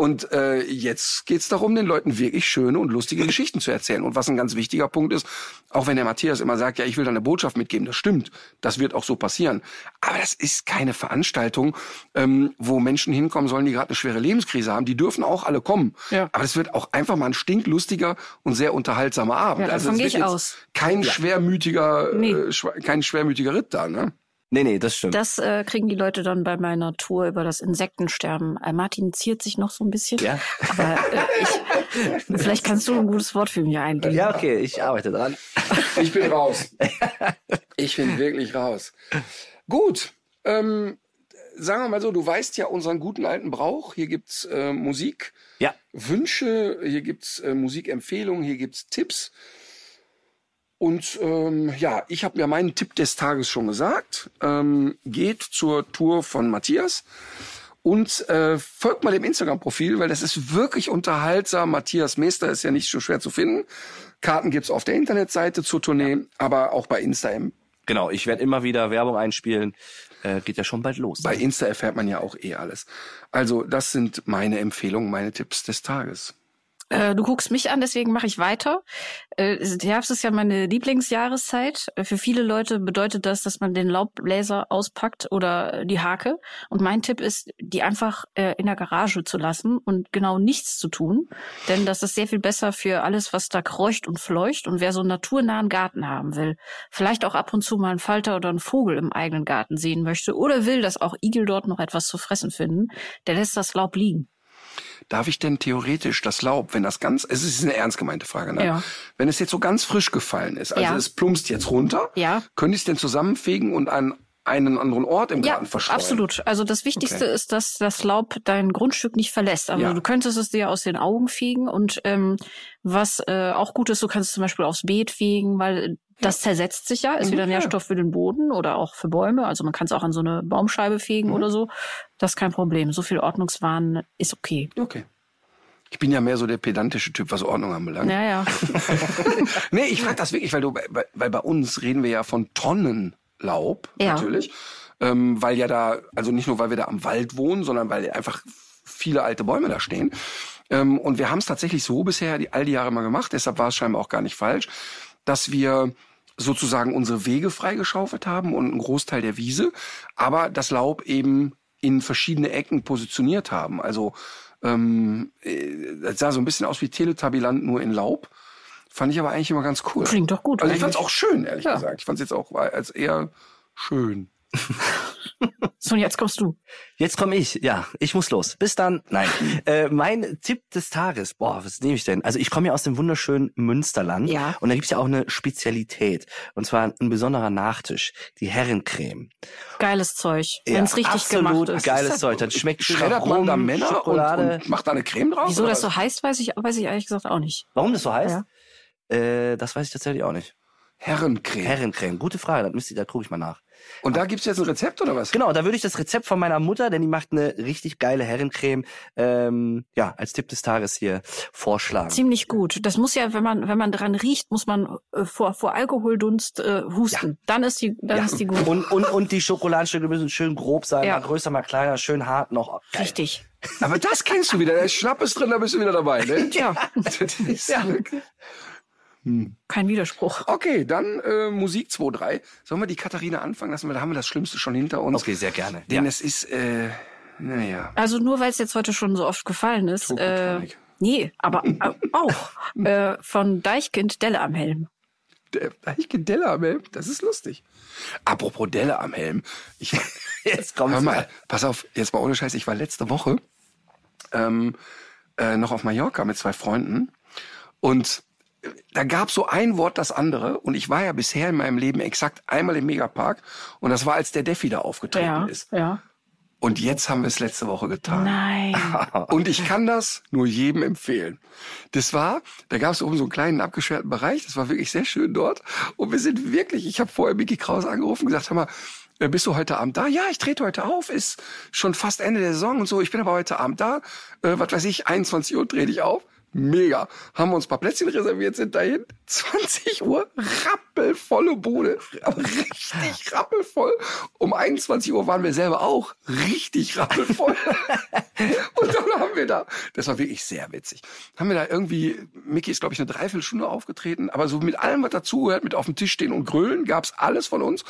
und äh, jetzt geht's darum, den Leuten wirklich schöne und lustige Geschichten zu erzählen. Und was ein ganz wichtiger Punkt ist, auch wenn der Matthias immer sagt, ja, ich will da eine Botschaft mitgeben, das stimmt, das wird auch so passieren. Aber das ist keine Veranstaltung, ähm, wo Menschen hinkommen sollen, die gerade eine schwere Lebenskrise haben. Die dürfen auch alle kommen. Ja. Aber es wird auch einfach mal ein stinklustiger und sehr unterhaltsamer Abend. Ja, gehe wird ich jetzt aus. Kein schwermütiger, Nee. äh, kein schwermütiger Ritt da, ne? Nee, nee, das stimmt. Das äh, kriegen die Leute dann bei meiner Tour über das Insektensterben. Äh, Martin ziert sich noch so ein bisschen. Ja. Aber äh, ich, (laughs) vielleicht kannst du ein gutes Wort für mich einlegen. ja, okay, ich arbeite dran. (laughs) Ich bin raus. (laughs) Ich bin wirklich raus. Gut. Ähm, sagen wir mal so, du weißt ja unseren guten alten Brauch. Hier gibt's äh, Musik, Ja. Wünsche, hier gibt's äh, Musikempfehlungen, hier gibt's Tipps. Und ähm, ja, ich habe mir meinen Tipp des Tages schon gesagt. Ähm, geht zur Tour von Matthias und äh, folgt mal dem Instagram-Profil, weil das ist wirklich unterhaltsam. Matthias Meester ist ja nicht so schwer zu finden. Karten gibt's auf der Internetseite zur Tournee, aber auch bei Insta. Genau, ich werde immer wieder Werbung einspielen. Äh, geht ja schon bald los. Bei Insta erfährt man ja auch eh alles. Also das sind meine Empfehlungen, meine Tipps des Tages. Äh, du guckst mich an, deswegen mache ich weiter. Äh, Herbst ist ja meine Lieblingsjahreszeit. Für viele Leute bedeutet das, dass man den Laubbläser auspackt oder die Hake. Und mein Tipp ist, die einfach äh, in der Garage zu lassen und genau nichts zu tun. Denn das ist sehr viel besser für alles, was da kreucht und fleucht. Und wer so einen naturnahen Garten haben will, vielleicht auch ab und zu mal einen Falter oder einen Vogel im eigenen Garten sehen möchte oder will, dass auch Igel dort noch etwas zu fressen finden, der lässt das Laub liegen. Darf ich denn theoretisch das Laub, wenn das ganz, es ist eine ernst gemeinte Frage, ne? Ja. Wenn es jetzt so ganz frisch gefallen ist, also Ja. es plumpst jetzt runter, Ja. könnte ich es denn zusammenfegen und an einen anderen Ort im Ja, Garten verstreuen? absolut. Also das Wichtigste Okay. ist, dass das Laub dein Grundstück nicht verlässt. Also Ja. du könntest es dir aus den Augen fegen und ähm, was äh, auch gut ist, du kannst es zum Beispiel aufs Beet fegen, weil das zersetzt sich ja, ist Mhm, wieder ja. Nährstoff für den Boden oder auch für Bäume. Also man kann es auch an so eine Baumscheibe fegen Mhm. oder so. Das ist kein Problem. So viel Ordnungswahn ist okay. Okay. Ich bin ja mehr so der pedantische Typ, was Ordnung anbelangt. Ja, ja. (laughs) Nee, ich frage das wirklich, weil du, weil, weil bei uns reden wir ja von Tonnen Laub, Ja. natürlich. Ähm, weil ja da, also nicht nur, weil wir da am Wald wohnen, sondern weil einfach viele alte Bäume da stehen. Ähm, und wir haben es tatsächlich so bisher die, all die Jahre mal gemacht, deshalb war es scheinbar auch gar nicht falsch, dass wir sozusagen unsere Wege freigeschaufelt haben und einen Großteil der Wiese, aber das Laub eben in verschiedene Ecken positioniert haben. Also ähm, äh, das sah so ein bisschen aus wie Teletabiland nur in Laub. Fand ich aber eigentlich immer ganz cool. Klingt doch gut Also ich fand's eigentlich. auch schön, ehrlich Ja. gesagt. Ich fand's jetzt auch als eher schön. (laughs) So, und jetzt kommst du. Jetzt komme ich. Ja, ich muss los. Bis dann. Nein. (laughs) äh, mein Tipp des Tages. Boah, was nehme ich denn? Also ich komme ja aus dem wunderschönen Münsterland. Ja. Und da gibt's ja auch eine Spezialität. Und zwar ein besonderer Nachtisch. Die Herrencreme. Geiles Zeug, Ja, wenn's richtig absolut gemacht ist. geiles Zeug. Dann schmeckt Schreddert man da Männer und, Schokolade. und macht da eine Creme drauf? Wieso oder das so heißt, weiß ich, weiß ich ehrlich gesagt auch nicht. Warum das so heißt? Äh, das weiß ich tatsächlich auch nicht. Herrencreme. Herrencreme. Gute Frage. Das müsst ihr, da gucke ich mal nach. und da gibt's jetzt ein Rezept oder was? Genau, da würde ich das Rezept von meiner Mutter, denn die macht eine richtig geile Herrencreme, ähm, ja, als Tipp des Tages hier vorschlagen. Ziemlich gut. Das muss ja, wenn man wenn man dran riecht, muss man äh, vor vor Alkoholdunst äh, husten. Dann ist die dann Ja. ist die gut. Und, und, und die Schokoladenstücke müssen schön grob sein, Ja. mal größer, mal kleiner, schön hart noch. Geil. Richtig. Aber das kennst du wieder. Der Schnapp ist drin, da bist du wieder dabei, ne? (laughs) Ist Ja. Wirklich- Kein Widerspruch. Okay, dann äh, Musik 2-3. Sollen wir die Katharina anfangen lassen? Weil da haben wir das Schlimmste schon hinter uns. Okay, sehr gerne. Denn Ja. es ist, äh, naja. Also nur weil es jetzt heute schon so oft gefallen ist. Äh, nee, aber äh, auch (laughs) äh, von Deichkind Delle am Helm. Der Deichkind Delle am Helm, das ist lustig. Apropos Delle am Helm. Ich (laughs) Jetzt kommt's Hör mal, pass auf, jetzt mal ohne Scheiß. Ich war letzte Woche ähm, äh, noch auf Mallorca mit zwei Freunden und da gab so ein Wort das andere und ich war ja bisher in meinem Leben exakt einmal im Megapark und das war, als der Defi da aufgetreten Ja, ist. ja. Und jetzt haben wir es letzte Woche getan. Nein. (laughs) Und ich kann das nur jedem empfehlen. Das war, da gab es oben so einen kleinen abgesperrten Bereich, das war wirklich sehr schön dort. Und wir sind wirklich, ich habe vorher Mickey Kraus angerufen und gesagt, hör mal, äh, bist du heute Abend da? Ja, ich trete heute auf, ist schon fast Ende der Saison und so. Ich bin aber heute Abend da. Äh, was weiß ich, 21 Uhr trete ich auf. Mega. Haben wir uns ein paar Plätzchen reserviert, sind dahin. (laughs) 20 Uhr, rappelvolle Bude. Aber richtig (laughs) rappelvoll. Um 21 Uhr waren wir selber auch richtig rappelvoll. (laughs) Und dann haben wir da, das war wirklich sehr witzig, haben wir da irgendwie, Mickey ist glaube ich eine Dreiviertelstunde aufgetreten, aber so mit allem, was dazugehört, mit auf dem Tisch stehen und grölen, gab's alles von uns.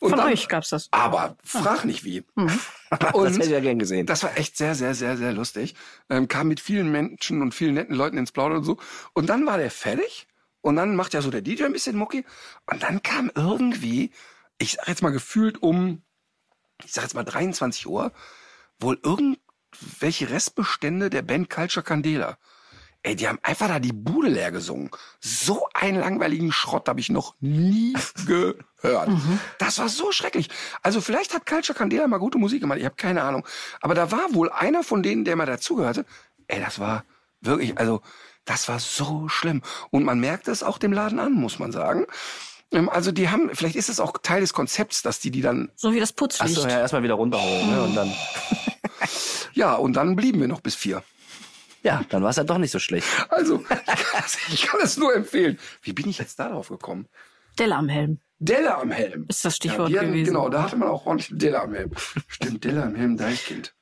Und Von dann- euch gab's das. Aber frag nicht wie. (laughs) das hätte ich ja gern gesehen. Das war echt sehr, sehr, sehr, sehr lustig. Ähm, kam mit vielen Menschen und vielen netten Leuten ins Plaudern und so. Und dann war der fertig. Und dann macht ja so der DJ ein bisschen Mucki. Und dann kam irgendwie, ich sag jetzt mal gefühlt um, ich sag jetzt mal 23 Uhr, wohl irgendwelche Restbestände der Band Culture Candela. Ey, die haben einfach da die Bude leer gesungen. So einen langweiligen Schrott habe ich noch nie (laughs) gehört. Das war so schrecklich. Also vielleicht hat Culture Candela mal gute Musik gemacht, ich habe keine Ahnung. Aber da war wohl einer von denen, der mal dazugehörte. Ey, das war wirklich, also das war so schlimm. Und man merkt es auch dem Laden an, muss man sagen. Ähm, Also die haben, vielleicht ist es auch Teil des Konzepts, dass die die dann, So wie das Putzlicht. Achso, ja, erstmal wieder runterholen. Ne? Und dann, (laughs) ja, und dann blieben wir noch bis vier. Ja, dann war es ja doch nicht so schlecht. Also, ich kann, das, ich kann das nur empfehlen. Wie bin ich jetzt darauf gekommen? Delle am Helm Delle am Helm. ist das Stichwort hatten- gewesen. Genau, da hatte man auch ordentlich Delle am Helm. Stimmt, Delle am Helm, Deichkind.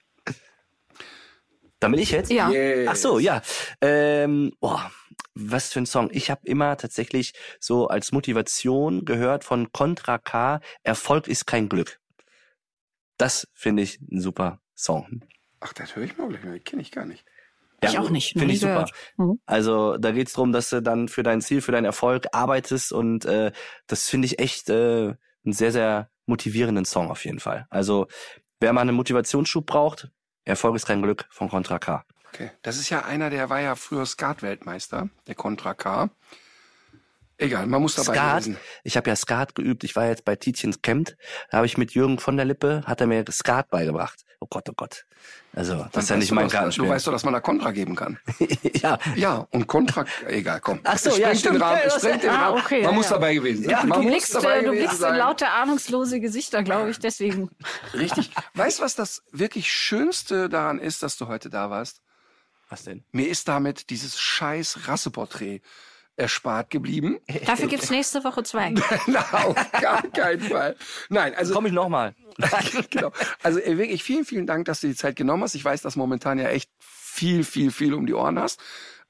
Dann bin ich jetzt? Ja. Yes. Ach so, ja. Ähm, boah, was für ein Song. Ich habe immer tatsächlich so als Motivation gehört von Contra K, Erfolg ist kein Glück. Das finde ich ein super Song. Ach, das höre ich mal gleich mal. Den kenne ich gar nicht. Ich auch nicht, Finde ich super. Mhm. Also da geht's drum, dass du dann für dein Ziel, für deinen Erfolg arbeitest und äh, das finde ich echt äh, einen sehr, sehr motivierenden Song auf jeden Fall. Also wer mal einen Motivationsschub braucht, Erfolg ist kein Glück von Contra K. Okay. Das ist ja einer, der war ja früher Skat-Weltmeister, der Contra K. Egal, man muss dabei Skat, gewesen. ich habe ja Skat geübt. Ich war jetzt bei Tietjens Camp. Da habe ich mit Jürgen von der Lippe, hat er mir Skat beigebracht. Oh Gott, oh Gott. Also, das ist ja nicht du, mein Gartenspiel. Du weißt doch, dass man da Contra geben kann. (laughs) ja, Ja, und Contra, egal, komm. Ach so, Es ja, sprengt den stimmt, Rahmen, ja, sprengt den Ah, Rahmen. okay, man ja, muss ja. dabei gewesen sein. Ja, man Du blickst, dabei äh, du gewesen blickst in lauter ahnungslose Gesichter, glaube ich, deswegen. (laughs) Richtig. Weißt du, was das wirklich Schönste daran ist, dass du heute da warst? was denn? Mir ist damit dieses scheiß Rasseporträt erspart geblieben. Dafür gibt's nächste Woche zwei. (laughs) Na, auf gar keinen Fall. Nein, also Komm ich nochmal. (laughs) genau. Also äh, wirklich vielen, vielen Dank, dass du die Zeit genommen hast. Ich weiß, dass momentan ja echt viel, viel, viel um die Ohren hast.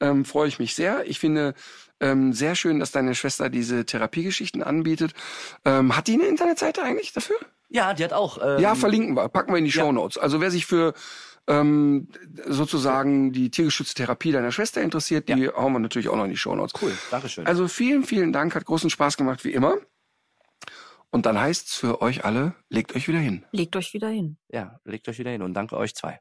Ähm, Freue ich mich sehr. Ich finde ähm, sehr schön, dass deine Schwester diese Therapiegeschichten anbietet. Ähm, hat die eine Internetseite eigentlich dafür? Ja, die hat auch. Ähm, Ja, verlinken wir, packen wir in die Show Notes. Also wer sich für ähm, sozusagen die tiergeschützte Therapie deiner Schwester interessiert, die hauen wir natürlich auch noch in die Show Notes. Cool, Dankeschön. Also vielen, vielen Dank, hat großen Spaß gemacht wie immer. Und dann heißt's für euch alle, legt euch wieder hin. Legt euch wieder hin. ja, legt euch wieder hin und danke euch zwei.